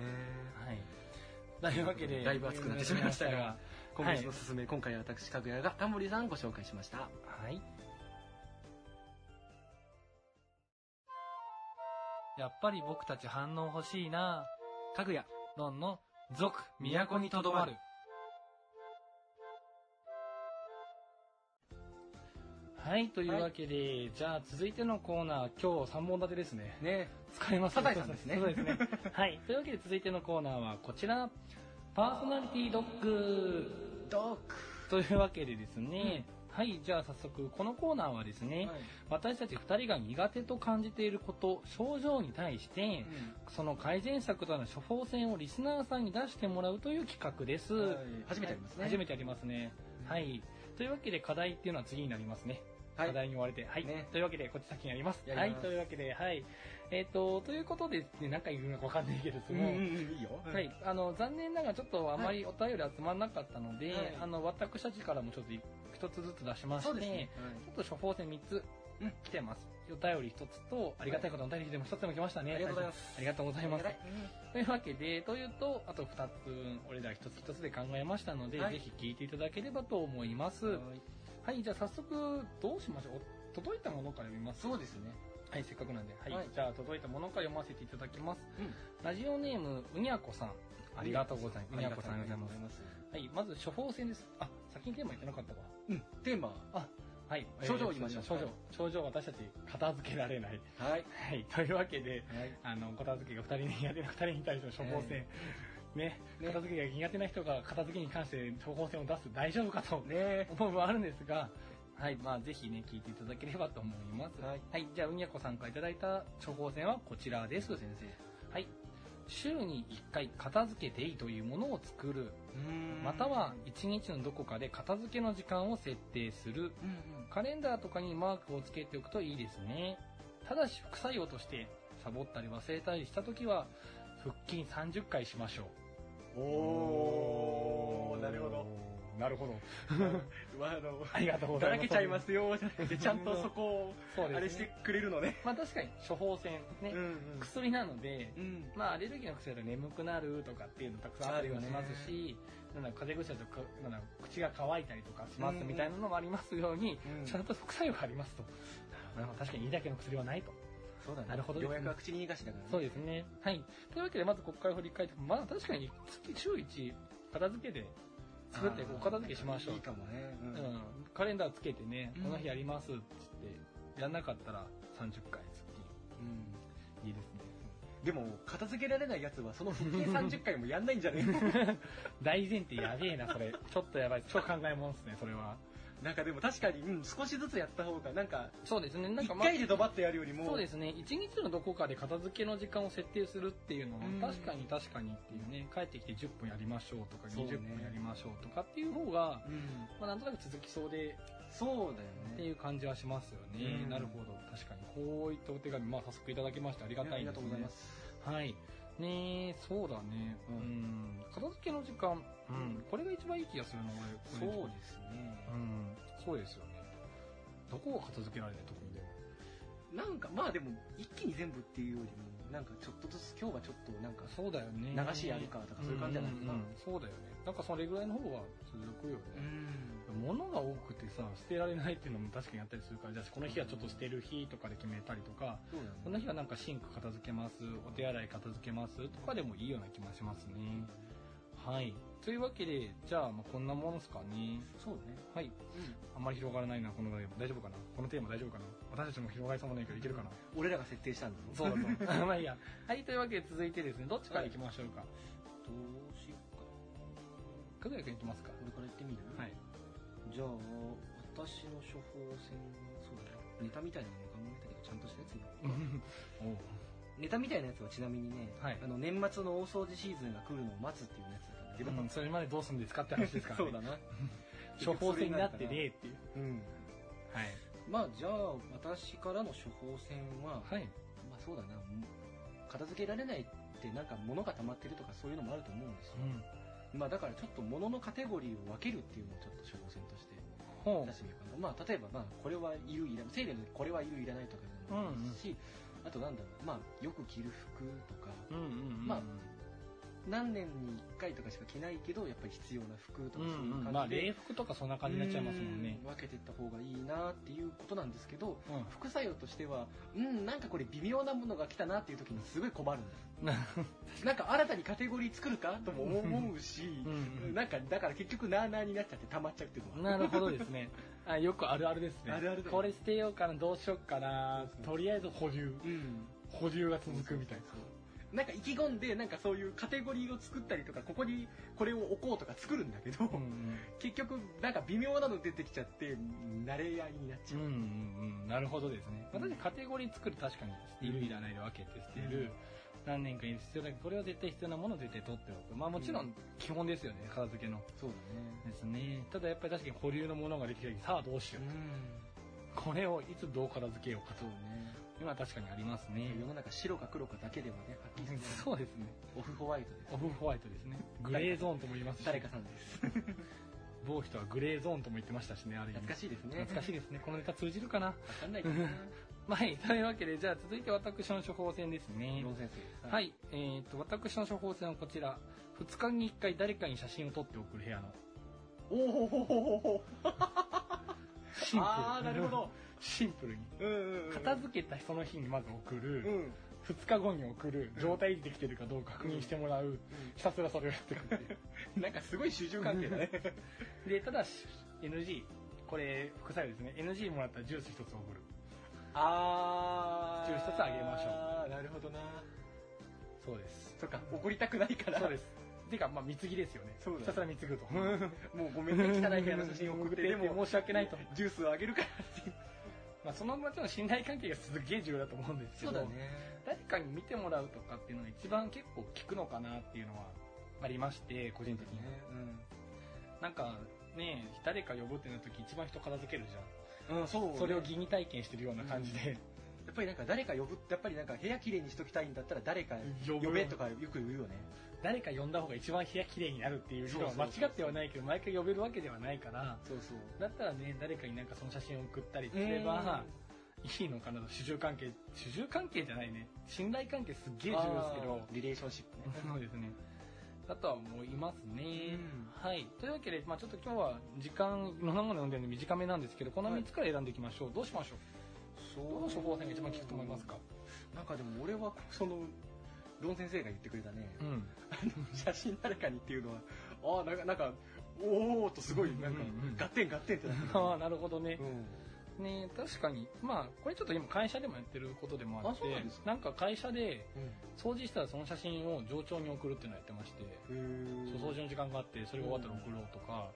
はいというわけでだいぶ熱くなってしまいましたがは今月のすすめ、今回は私かぐやがタモリさんご紹介しました。い。やっぱり僕たち反応欲しいな。かぐや。のんの続都にとどまる。はいというわけで、じゃあ続いてのコーナー今日3本立てですね。ね使いますサザエさんですね。そうですね。[LAUGHS] はい。というわけで続いてのコーナーはこちら。パーソナリティドッグ。ドッグというわけでですね、はい。じゃあ早速このコーナーはですね、私たち2人が苦手と感じていること症状に対してその改善策となる処方箋をリスナーさんに出してもらうという企画です、はい。初めてやりますね。初めてやりますね、うん。はい。というわけで課題っていうのは次になりますね。はい。課題に追われて、はい、ね。というわけでこっち先にやります。やります。はい。というわけではいえっ、とということで、ね、何回言うのか分かんないけども、うんうんうんいいよ。はい、あの残念ながらちょっとあまりお便り集まらなかったので、はい。あの私たちからもちょっと一つずつ出しまして、そうですね。ちょっと処方箋3つうん。来てます。お便り1つと、ありがたいことのお便りでも1つでも来ましたね。ありがとうございます。ありがとうございます。はい。というわけで、というと、あと2つ、俺ら1つ1つで考えましたので、はい。ぜひ聞いていただければと思います。はい。はい、じゃあ早速、どうしましょう？お届いたものから読みます。そうですねはい、せっかくなんで。はい、はいじゃあ届いたものから読ませていただきます。うんラジオネーム、うにゃこさん。ありがとうございます。うにゃこさんありがとうございます。すはい、まず処方箋です。あ、先にテーマ言ってなかったわ。うんテーマはい。症状を言いましょう症状。症状私たち片付けられない。はいはい。というわけで、はいあの、片付けが2人に苦手な2人に対しての処方箋。ねね片付けが苦手な人が片付けに関して処方箋を出す大丈夫かとね思う部分はあるんですが、はい。まあ、ぜひね、聞いていただければと思います。はいはい。じゃあ、うにゃこさんからいただいた処方箋はこちらです。先生。はい。週に1回片付けていいというものを作る。または1日のどこかで片付けの時間を設定する。うんうんカレンダーとかにマークをつけておくといいですね。ただし副作用としてサボったり忘れたりした時は腹筋30回しましょう。おーなるほどなるほど。は [LAUGHS] あのありがとうございます。だらけちゃいますよじゃなくてちゃんとそこをあれしてくれるのねまあ確かに処方箋ね、うん薬なので、うんまあアレルギーの薬だと眠くなるとかっていうのたくさんあったりはしますし、なんだ風邪薬だとかなんだ口が乾いたりとかしますみたいなのもありますように、うんちゃんと副作用がありますと。まあ確かにいいだけの薬はないと。そうだねなるほどねようやくは口に逃がしだからねそうですね。はい。というわけで、まず国会を振り返って、まあ確かに月週1、片付けで作ってお片付けしましょう。いいかもねううんん。カレンダーつけてね、うんこの日やりますって言って、やんなかったら30回月。うんいいですね。でも片付けられないやつはその腹筋30回もやんないんじゃね？[LAUGHS] 大前提やべえな、それ。ちょっとやばい。超考えもんっすね、それは。なんかでも確かに、うん、少しずつやった方がなんかそうですね。なん一かまあ回でドバッとやるよりもそうですね。一日のどこかで片付けの時間を設定するっていうのはうん、確かに確かにっていうね、帰ってきて10分やりましょうとか、そうね20分やりましょうとかっていう方が、うんまあなんとなく続きそうで、そうだよってねいう感じはしますよね。うんなるほど。確かに。こういったお手紙、まあ早速いただきましてありがたいですね。ありがとうございますはい。ねえ、そうだね。ううんん。片付けの時間。うん。これが一番いい気がするの、俺。そうですねうん。そうですよね。どこが片付けられない特にでも。なんかまあでも一気に全部っていうよりもなんかちょっとずつ今日はちょっとなんかそうだよね。流しやるかとかそういう感じじゃないかなうんうんうんそうだよね。なんかそれぐらいの方が続くようね。ん物が多くてさ、捨てられないっていうのも確かにあったりするから、じゃあこの日はちょっと捨てる日とかで決めたりとか、そうだこの日はなんかシンク片付けます、お手洗い片付けますとかでもいいような気もしますね。はい。というわけで、じゃあまあこんなものですかね。そうねはい。あんまり広がらないな、このテーマ。大丈夫かな？このテーマ大丈夫かな？私たちも広がりそうもないけどいけるかな俺らが設定したんだろそうだと思う。[LAUGHS] まあいいや。はい、というわけで続いてですね、どっちから行きましょうか？どうしようかかぐやくん行きますかこれからやってみる？はい。じゃあ私の処方箋はそうだねネタみたいなの考えたけどちゃんとしたやつに [LAUGHS] ネタみたいなやつはちなみにね、はいあの年末の大掃除シーズンが来るのを待つっていうやつだったんだけど、うんそれまでどうすんですかって話ですからね。[LAUGHS] そうだな処方箋になってねえっていう。うんはい。まあじゃあ私からの処方箋は、はい。まあそうだな片付けられないってなんか物が溜まってるとかそういうのもあると思うんですよ、うん。まあだからちょっと物のカテゴリーを分けるっていうのをちょっと処方箋としてほ出してみようかなまあ例えばまあこれはいるいらない整理でこれはいるいらないとかでもいいですし、あとなんだろうまあよく着る服とかう。うんうんうん。まあ何年に1回とかしか着ないけどやっぱり必要な服とうんかそういううん。まあ感じで、礼服とかそんな感じになっちゃいますもんね。うん分けていった方がいいなっていうことなんですけどうん。副作用としてはうんなんかこれ微妙なものが来たなっていう時にすごい困るん [LAUGHS] なんか新たにカテゴリー作るかとも思うしうんうんなんかだから結局なーなーになっちゃって溜まっちゃうっていうのはなるほどですね。あよくあるあるですね。あるあるこれ捨てようかな、どうしようかなそう。そうとりあえず保留。うん保留が続くみたいな。そうなんか意気込んでなんかそういうカテゴリーを作ったりとかここにこれを置こうとか作るんだけど、うんうん。結局なんか微妙なの出てきちゃって慣れ合いになっちゃう、うんうんうん、なるほどですね。私カテゴリー作る確かにいるいらないで分けて捨てる、うん。何年かに必要だけどこれは絶対必要なものを絶対取っておくまあもちろん基本ですよね片付けの。そうだね。ですね。ただやっぱり確かに保留のものができた時さあどうしよう、これをいつどう片付けようかと。そうね今確かにありますね。世の中白か黒かだけではねはっきりそうですね。オフホワイトですオフホワイトですね。グレーゾーンとも言いますし誰かさんです。[LAUGHS] 某人はグレーゾーンとも言ってましたしねある意味。懐かしいですね。懐かしいですね。このネタ通じるかな？わかんないけどな。ま [LAUGHS] あはいというわけでじゃあ続いて私の処方箋ですね。ロン先生はい、えー、と私の処方箋はこちら。2日に1回誰かに写真を撮って送る部屋の。おおおシンプル。ああなるほど [LAUGHS] シンプルに。うんうんうん。片付けたその日にまず送る、うん。2日後に送る。状態できてるかどうか確認してもらう、ひたすらそれをやっていくっていう。[LAUGHS] なんかすごい主従関係だね。[LAUGHS] でただし NG これ副作用ですね。NG もらったらジュース1つ送る。あジュース一つあげましょう。なるほどな。そうです。そっか怒りたくないから。そうです。ていうかまあ貢ぎですよね。そうだね。ひたすら貢ぐと。[LAUGHS] もうごめんね。汚い部屋の写真を送ってでも申し訳ないと、ジュースをあげるからってまあ、そのもちろん信頼関係がすげえ重要だと思うんですけど誰かに見てもらうとかっていうのが一番結構効くのかなっていうのはありまして個人的に、なんかね誰か呼ぶってなった時一番人片付けるじゃん、うんそうそれを疑似体験してるような感じで、やっぱぱりなんか誰か呼ぶやっぱりなんか部屋きれいにしときたいんだったら誰か呼べとかよく言うよね。誰か呼んだ方が一番部屋きれいになるっていう理論は間違ってはないけど毎回呼べるわけではないから。そうそう。だったらね誰かになんかその写真を送ったりすればいいのかなと。主従関係主従関係じゃないね。信頼関係すっげえ重要ですけど。リレーションシップね。そうですね。だとは思いますね、うん。はい。というわけで、まあ、ちょっと今日は時間の長野読んでるので短めなんですけどこの3つから選んでいきましょう、どうしましょう？そどの処方箋が一番効くと思いますか？なんかでも俺はそのロン先生が言ってくれたね、うん。あの写真誰かにっていうのはああなんかなんかおおとすごいなんかうんうん。ガッテンガッテンってなってる。ああなるほどね。う、ん。ね確かに。まあこれちょっと今会社でもやってることでもあってなんか？会社でうん。掃除したらその写真を上長に送るっていうのをやってまして掃除の時間があってそれが終わったら送ろうとか、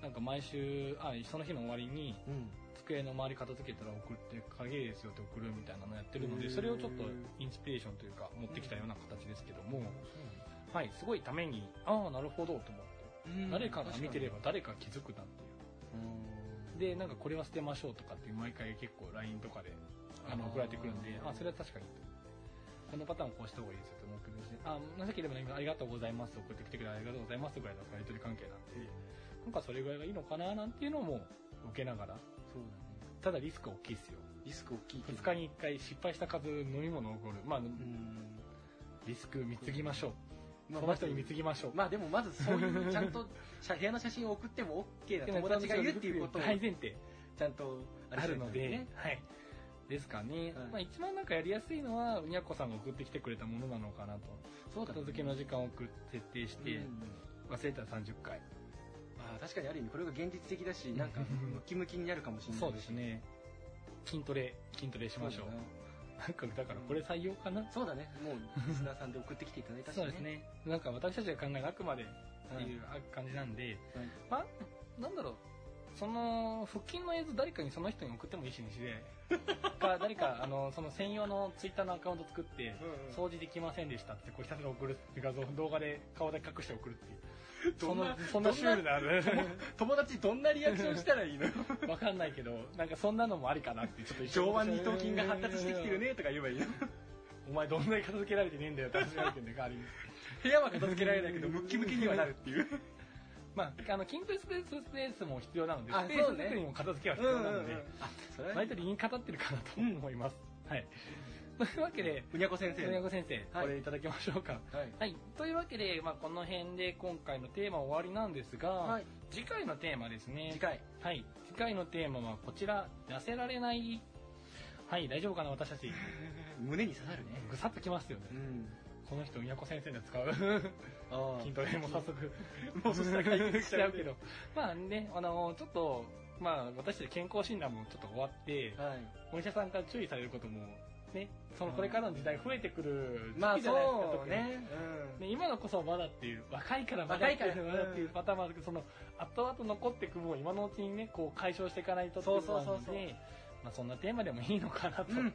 なんか毎週あその日の終わりにうん机の周り片付けたら送って影ですよって送るみたいなのやってるのでそれをちょっとインスピレーションというか持ってきたような形ですけども、はいすごいためにああなるほどと思って、うん。誰かが見てれば誰か気づくなっていう。うん。でなんかこれは捨てましょうとかって毎回結構 LINE とかであの送られてくるんであそれは確かにこのパターンこうした方がいいですよと思うけどあ情ければねありがとうございます送ってきてくれてありがとうございますぐらいのやり取り関係なんでなんかそれぐらいがいいのかななんていうのも受けながらそうだね。ただリスクは大きいですよ。リスク大きい。けど2日に1回失敗した数飲み物を送るまあうん。リスク見継ぎましょう。まあその人に見継ぎましょう。まあでもまずそういうちゃんと [LAUGHS] 写部屋の写真を送っても OK な友達がいるっていうことを大前提。ちゃんとあるので、ねはい。ですかね。はい。まあ一番なんかやりやすいのは、うにゃっこさんが送ってきてくれたものなのかなと。そうだね。片付けの時間を設定して、うん忘れたら30回。まあ確かにある意味これが現実的だし [LAUGHS] なんかうんムキムキになるかもしれないし。そうですね。筋トレ、筋トレしましょう。な。んか、だからこれ採用かな？そうだね。もうリスナーさんで送ってきていただいたしそうですね。なんか私たちが考えるあくまでっていう感じなんで、はい。まあ、なんだろう。その、腹筋の映像誰かにその人に送ってもいいしにして、[LAUGHS] か、誰か、あの、その専用のツイッターのアカウント作って、掃除できませんでしたってこうひたすら送る画像動画で顔だけ隠して送るっていう [LAUGHS] そんなそんなシュールな友友達どんなリアクションしたらいいの？[LAUGHS] わかんないけどなんかそんなのもありかなってちょっと上腕二頭筋が発達してきてるねとか言えばいいの？[LAUGHS] お前どんなに片付けられてねえんだよって話があるけどね代わりに。部屋は片付けられないけどムッキムキにはなるっていう。まああの筋トレスペーススペースも必要なのであスペース作りも片付けは必要なので、あそれは割と理にかかってるかなと思います、はいというわけでうにゃこ先生。米子先生、はい。これいただきましょうか。はい。はい、というわけで、まあ、この辺で今回のテーマは終わりなんですが、はい。次回のテーマですね。次回。はい、次回のテーマはこちら痩せられない。はい大丈夫かな私たち。[LAUGHS] 胸に刺さるね。ぐさっときますよね。うん。この人都先生で使う。あ筋トレも早速 [LAUGHS] もうそしたらしちゃうけど。[LAUGHS] まあねあのちょっとまあ私たち健康診断もちょっと終わってはい。お医者さんから注意されることもねそのこれからの時代増えてくるまあ時期じゃないですか、そう特にねね、今のこそまだっていう若いからまだっていうていうパターンもあるけどその後々残っていく分を今のうちにねこう解消していかないとっていうのもあるのそうそう。そうでまあそんなテーマでもいいのかなとうん。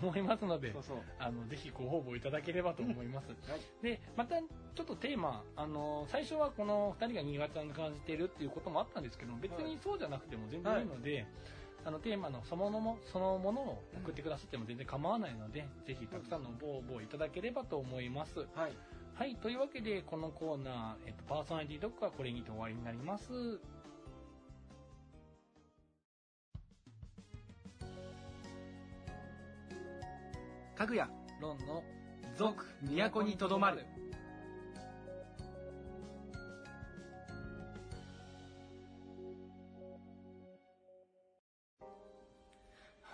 思いますので、そうそう。あのぜひご応募いただければと思います、はい。でまたちょっとテーマあの最初はこの2人が新潟に感じているっていうこともあったんですけど別にそうじゃなくても全然いいので、あのテーマのそのものそのものを送ってくださっても全然構わないので、ぜひたくさんのご応募いただければと思います。はいはい、というわけでこのコーナー、えっと、パーソナリティドッグはこれにて終わりになります。かぐやロンの続都にとどまる。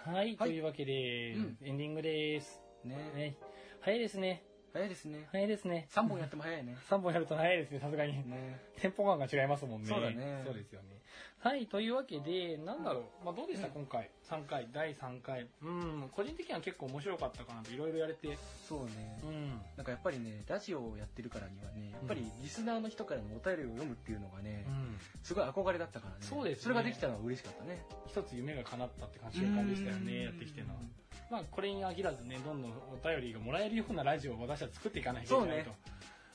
はい、というわけで、うんエンディングです。ねね、早いですね。早いですね早いですね。3本やっても早いね [LAUGHS] 3本やると早いですね、さすがに。ねテンポ感が違いますもんね。そうだねそうですよね。はい、というわけで、なんだろう、まあどうでした、うん今回。3回、第3回。うん、個人的には結構面白かったかなと、いろいろやれて。そうねうん。なんかやっぱりねラジオをやってるからにはねやっぱりリスナーの人からのお便りを読むっていうのがねうん。すごい憧れだったからねそうですねそれができたのは嬉しかったね一つ夢が叶ったって感じの感じでしたよね、やってきてるのは。まあ、これに限らずね、どんどんお便りがもらえるようなラジオを私は作っていかないといけないと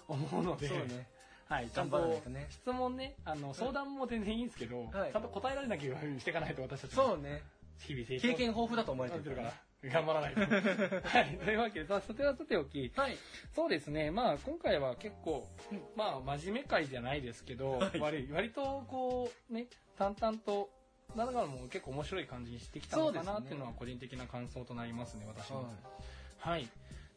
思うので、ね。はい、ちゃんと質問ね、あの、相談も全然いいんですけど、はい。ちゃんと答えられなきゃしていかないと私たちもそうね。日々経験豊富だと思われてるから。頑張らないと。[LAUGHS] はい。というわけで、さそれはさておき、はい。そうですね、まあ今回は結構、まあ真面目会じゃないですけど、はい。割割とこう、ね、淡々と、だからもう結構面白い感じにしてきたのかなっていうのは個人的な感想となりますね、私の。ははい。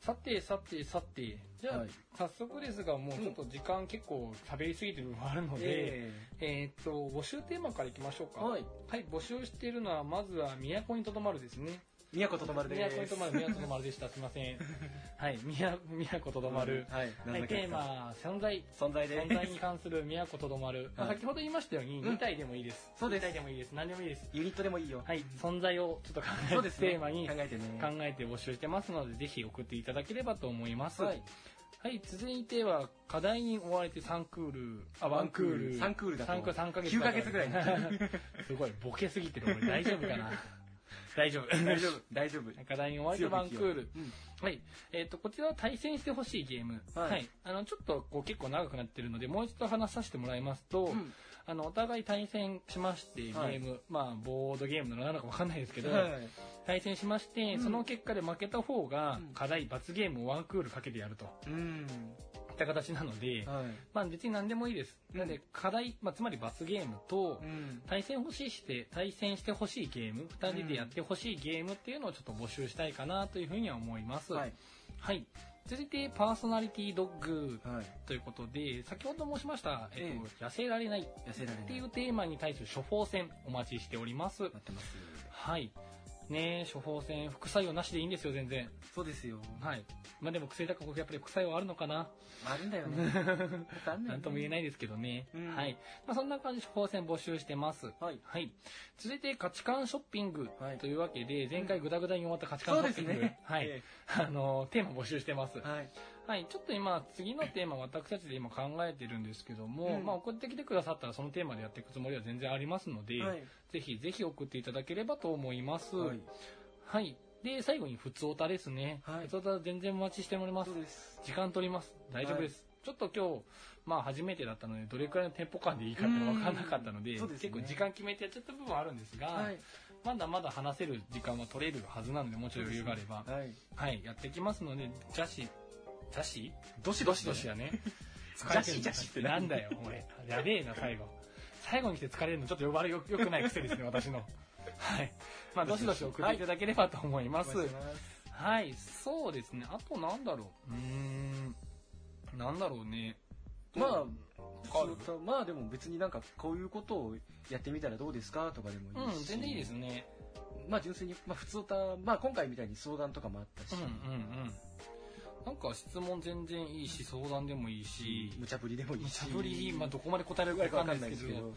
さて、さて、さて、じゃあ、はい早速ですが、もうちょっと時間結構喋りすぎてる部分あるのいで、ええーっと、募集テーマからいきましょうか。ーはいはい、募集しているのは、まずは、都にとどまるですね。宮古とどまるで都にとどまる、都にとどまるでした。すいません。[LAUGHS] はい、宮都とどまる。はいはい、テーマ、存在。存在で存在に関する都とどまる。先ほど言いましたように、うん2体でもいいです。そうです2体でもいいです。何でもいいです。ユニットでもいいよはい、存在をちょっと考えて、テーマに考えてね考えて募集してますので、ぜひ送っていただければと思います。はいはい、続いては、課題に追われて3クール、あ、1クール。3クールだと3ク3ヶ月9ヶ月ぐらい [LAUGHS] すごい、ボケすぎてる。俺大丈夫かな大丈夫。大丈夫大丈夫課題に追われてワンクール。うんはい。えっ、と、こちらは対戦してほしいゲーム。は。はいいあの、ちょっと、こう、結構長くなってるので、もう一度話させてもらいますと、うんあの、お互い対戦しまして、ゲはいーム、まあ、ボードゲームなのなのかわかんないですけど、はい対戦しまして、うんその結果で負けた方がうん、課題、罰ゲームをワンクールかけてやると。うんいった形なので、はいまあ、別に何でもいいです。なので、課題、まあ、つまり罰ゲームと、うん対戦欲しいして、対戦してほしいゲーム、二人でやってほしいゲームっていうのをちょっと募集したいかなというふうには思います。はいはい。続いて、パーソナリティドッグはいということで、先ほど申しました、えっえと、痩せられないっていうテーマに対する処方箋お待ちしております。なってますはい。ねえ処方箋、副作用なしでいいんですよ、全然。そうですよはい。まあでも薬だからやっぱり副作用あるのかなあるんだよねやっぱあんねなんとも言えないですけどね。うんはい。まあそんな感じで処方箋募集してます。はいはい。続いて価値観ショッピングはいというわけで、前回グダグダに終わった価値観ショッピング。ねはい。えあの、テーマ募集してます。はいはい。ちょっと今、次のテーマ私たちで今考えてるんですけども、うんまあ送ってきてくださったらそのテーマでやっていくつもりは全然ありますので、はいぜひぜひ送っていただければと思います。ははいい。で、最後に、ふつおたですね。はいふつおた全然お待ちしております時間取ります。大丈夫です。ちょっと今日、まあ初めてだったので、どれくらいのテンポ感でいいかって分からなかったので、ですね結構時間決めてやっちゃった部分はあるんですが、はいまだまだ話せる時間は取れるはずなので、もうちょい余裕があれば、はいはい、やってきますので、邪視、邪視？どしどしどしやね。[LAUGHS] 邪視邪視ってなんだよ、俺。やべえな、最後。最後に来て疲れるのちょっと呼ばれよよくない癖ですね、[LAUGHS] 私の。はい。まあ、どしどし送っていただければと思います。はい、そうですね。あとなんだろう。うーん。なんだろうね。まあまあでも別になんかこういうことをやってみたらどうですか？とかでもうん、いいし全然いいですね。まあ純粋にまあ普通歌まあ今回みたいに相談とかもあったしうんうんうん。なんか質問全然いいし、相談でもいいし、無茶ぶりでもいいし。無茶ぶり、まあ、どこまで答えられるかわかんないですけど、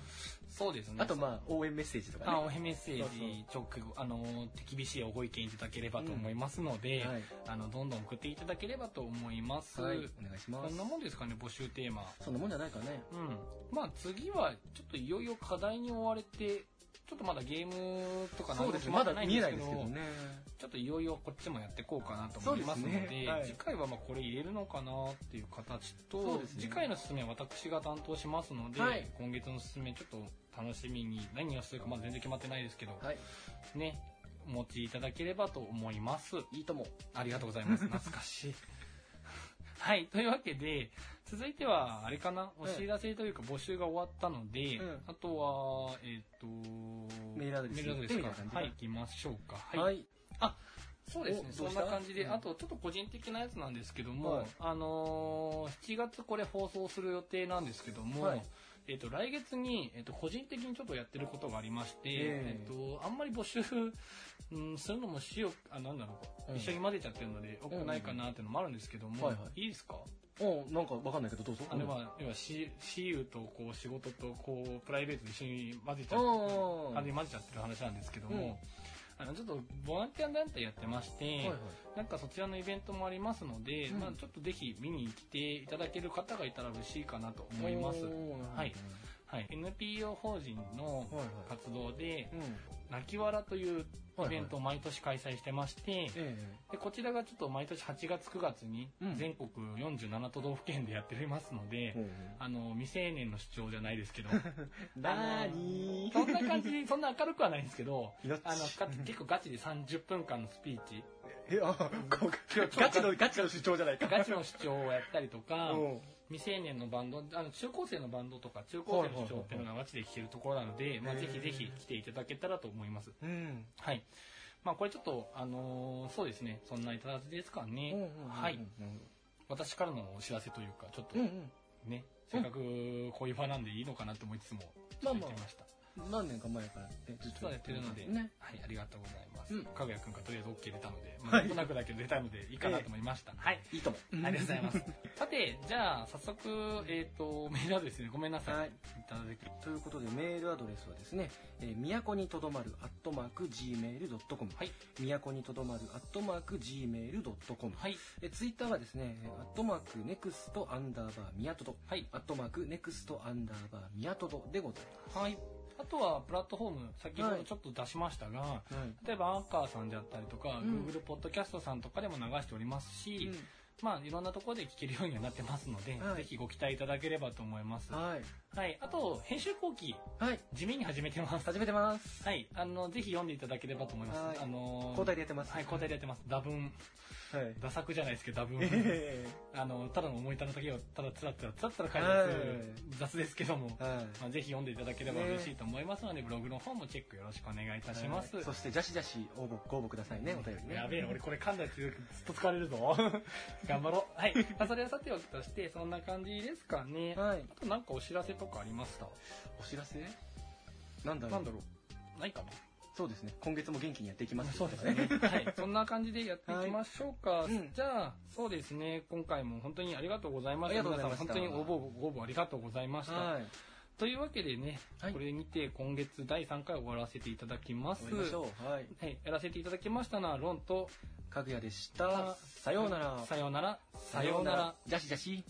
そうですね。あとまあ応援メッセージとかね。あ、おへメッセージ、直、あの、手厳しいご意見いただければと思いますので、はい。あの、どんどん送っていただければと思います。はい。お願いします。こんなもんですかね、募集テーマ。そんなもんじゃないかね。うん。まあ次は、ちょっといよいよ課題に追われて、ちょっとまだゲームとか何も決まってないんですけど、ちょっといよいよこっちもやっていこうかなと思いますので、ですね。はい次回はまあこれ入れるのかなっていう形と、ね次回の進めは私が担当しますので、はい。今月の進めちょっと楽しみに、何をするかまだ全然決まってないですけど、はい。ね、お持ちいただければと思います。いいとも。ありがとうございます。懐かしい。はい。というわけで、続いては、あれかな、お知らせというか募集が終わったので、うんあとは、えっ、と、メールアドレスメールアドレスかはい、行きましょうか。はい。はい。そうですね、そんな感じで、うん。あとちょっと個人的なやつなんですけども、はい。あのー7月これ放送する予定なんですけども、はいえっ、と、来月に、えっ、と、個人的にちょっとやってることがありまして、ええ。えっ、と、あんまり募集、[LAUGHS] うん、するのもしよあ、なんだろう、うん。一緒に混ぜちゃってるので、よくないかなっていうのもあるんですけども、はいはい。いいですか？おなんかわかんないけどどうぞ。あれは、要は、し、私有と、こう、仕事と、こう、プライベートで一緒に混ぜちゃうんって、完全に混ぜちゃってる話なんですけども、あの、ちょっと、ボランティア団体やってまして、はいはい。なんかそちらのイベントもありますので、うん。まあちょっとぜひ見に来ていただける方がいたら嬉しいかなと思います。はいはい、NPO 法人の活動で、うん。泣きわらというイベントを毎年開催してまして、えでこちらがちょっと毎年8月9月にうん。全国47都道府県でやっておりますので、えあの未成年の主張じゃないですけど。[LAUGHS] なーにそんな感じで [LAUGHS] そんな明るくはないんですけど命あのか結構ガチで30分間のスピーチ。えあガチのガチの主張じゃないか。ガチの主張をやったりとかうん未成年のバンドあの中高生のバンドとか中高生の主張っていうのがガチで聴けるところなので、まあ、ぜひぜひ来ていただけたらと思います。うん。はい。まあこれちょっとあのーそうですね。そんないただきですかね、はい。私からのお知らせというかちょっとうんうん。ね、せっかくこういう場なんでいいのかなと思いつつもまあまあちょっとやってみました何年か前からねずっそうやってるので、ねはい、ありがとうございます。うんかぐやくんがとりあえず OK 出たので、まあ、はいなんとなくだけど出たのでいいかなと思いました。はい。いいともありがとうございます。さて、じゃあ、早速、えっ、と、メールアドレスね、ごめんなさい。はいいただき、ということでメールアドレスはですね、えー、都にとどまるアットマーク Gmail.com はい。都にとどまるアットマーク Gmail.com はい。えツイッターはですね、えーアットマーク Next アンダーバーミヤトド、はい。アットマーク Next アンダーバーミヤトドでございまはい。あとは、プラットフォーム、先ほどちょっと出しましたが、す。はい。例えば、アンカーさんであったりとか、うん Google ポッドキャストさんとかでも流しておりますし、まあ、いろんなところで聞けるようにはなってますので、はいぜひご期待いただければと思います。はい。はい。あと、編集後期、はい。地味に始めてます。始めてます。はい。あの、ぜひ読んでいただければと思います。はいあのー交代でやってます。はい、交代でやってます。打分、はい。打作じゃないですけど、打分。えあの、ただの思い立った時を、ただつらつらつらつら書いてはいる雑ですけども、ーはい。まあ、ぜひ読んでいただければ嬉しいと思いますので、ブログの方もチェックよろしくお願いいたします。はいそして、じゃしじゃし応募、ご応募くださいね、お便りね。やべえな、俺これ噛んだやつずっと疲れるぞ。頑張ろう。はい。まあ、それはさておきとして、そんな感じですかね。はい。あとなんかお知らせとかありましたお知らせ？なんだろう？なんだろう？ないかな？そうですね。今月も元気にやっていきますそうですね。[LAUGHS] はい。そんな感じでやっていきましょうか。はいうんじゃあ、そうですね。今回も本当にありがとうございました。皆さん本当に応募、ご応募ありがとうございました。はい。というわけでね、はいこれにて今月第3回終わらせていただきます。終わりましょう。はい。はい。やらせていただきましたのは、ロンと、かぐやでした。さようなら。さようなら。さようなら。じゃしじゃし。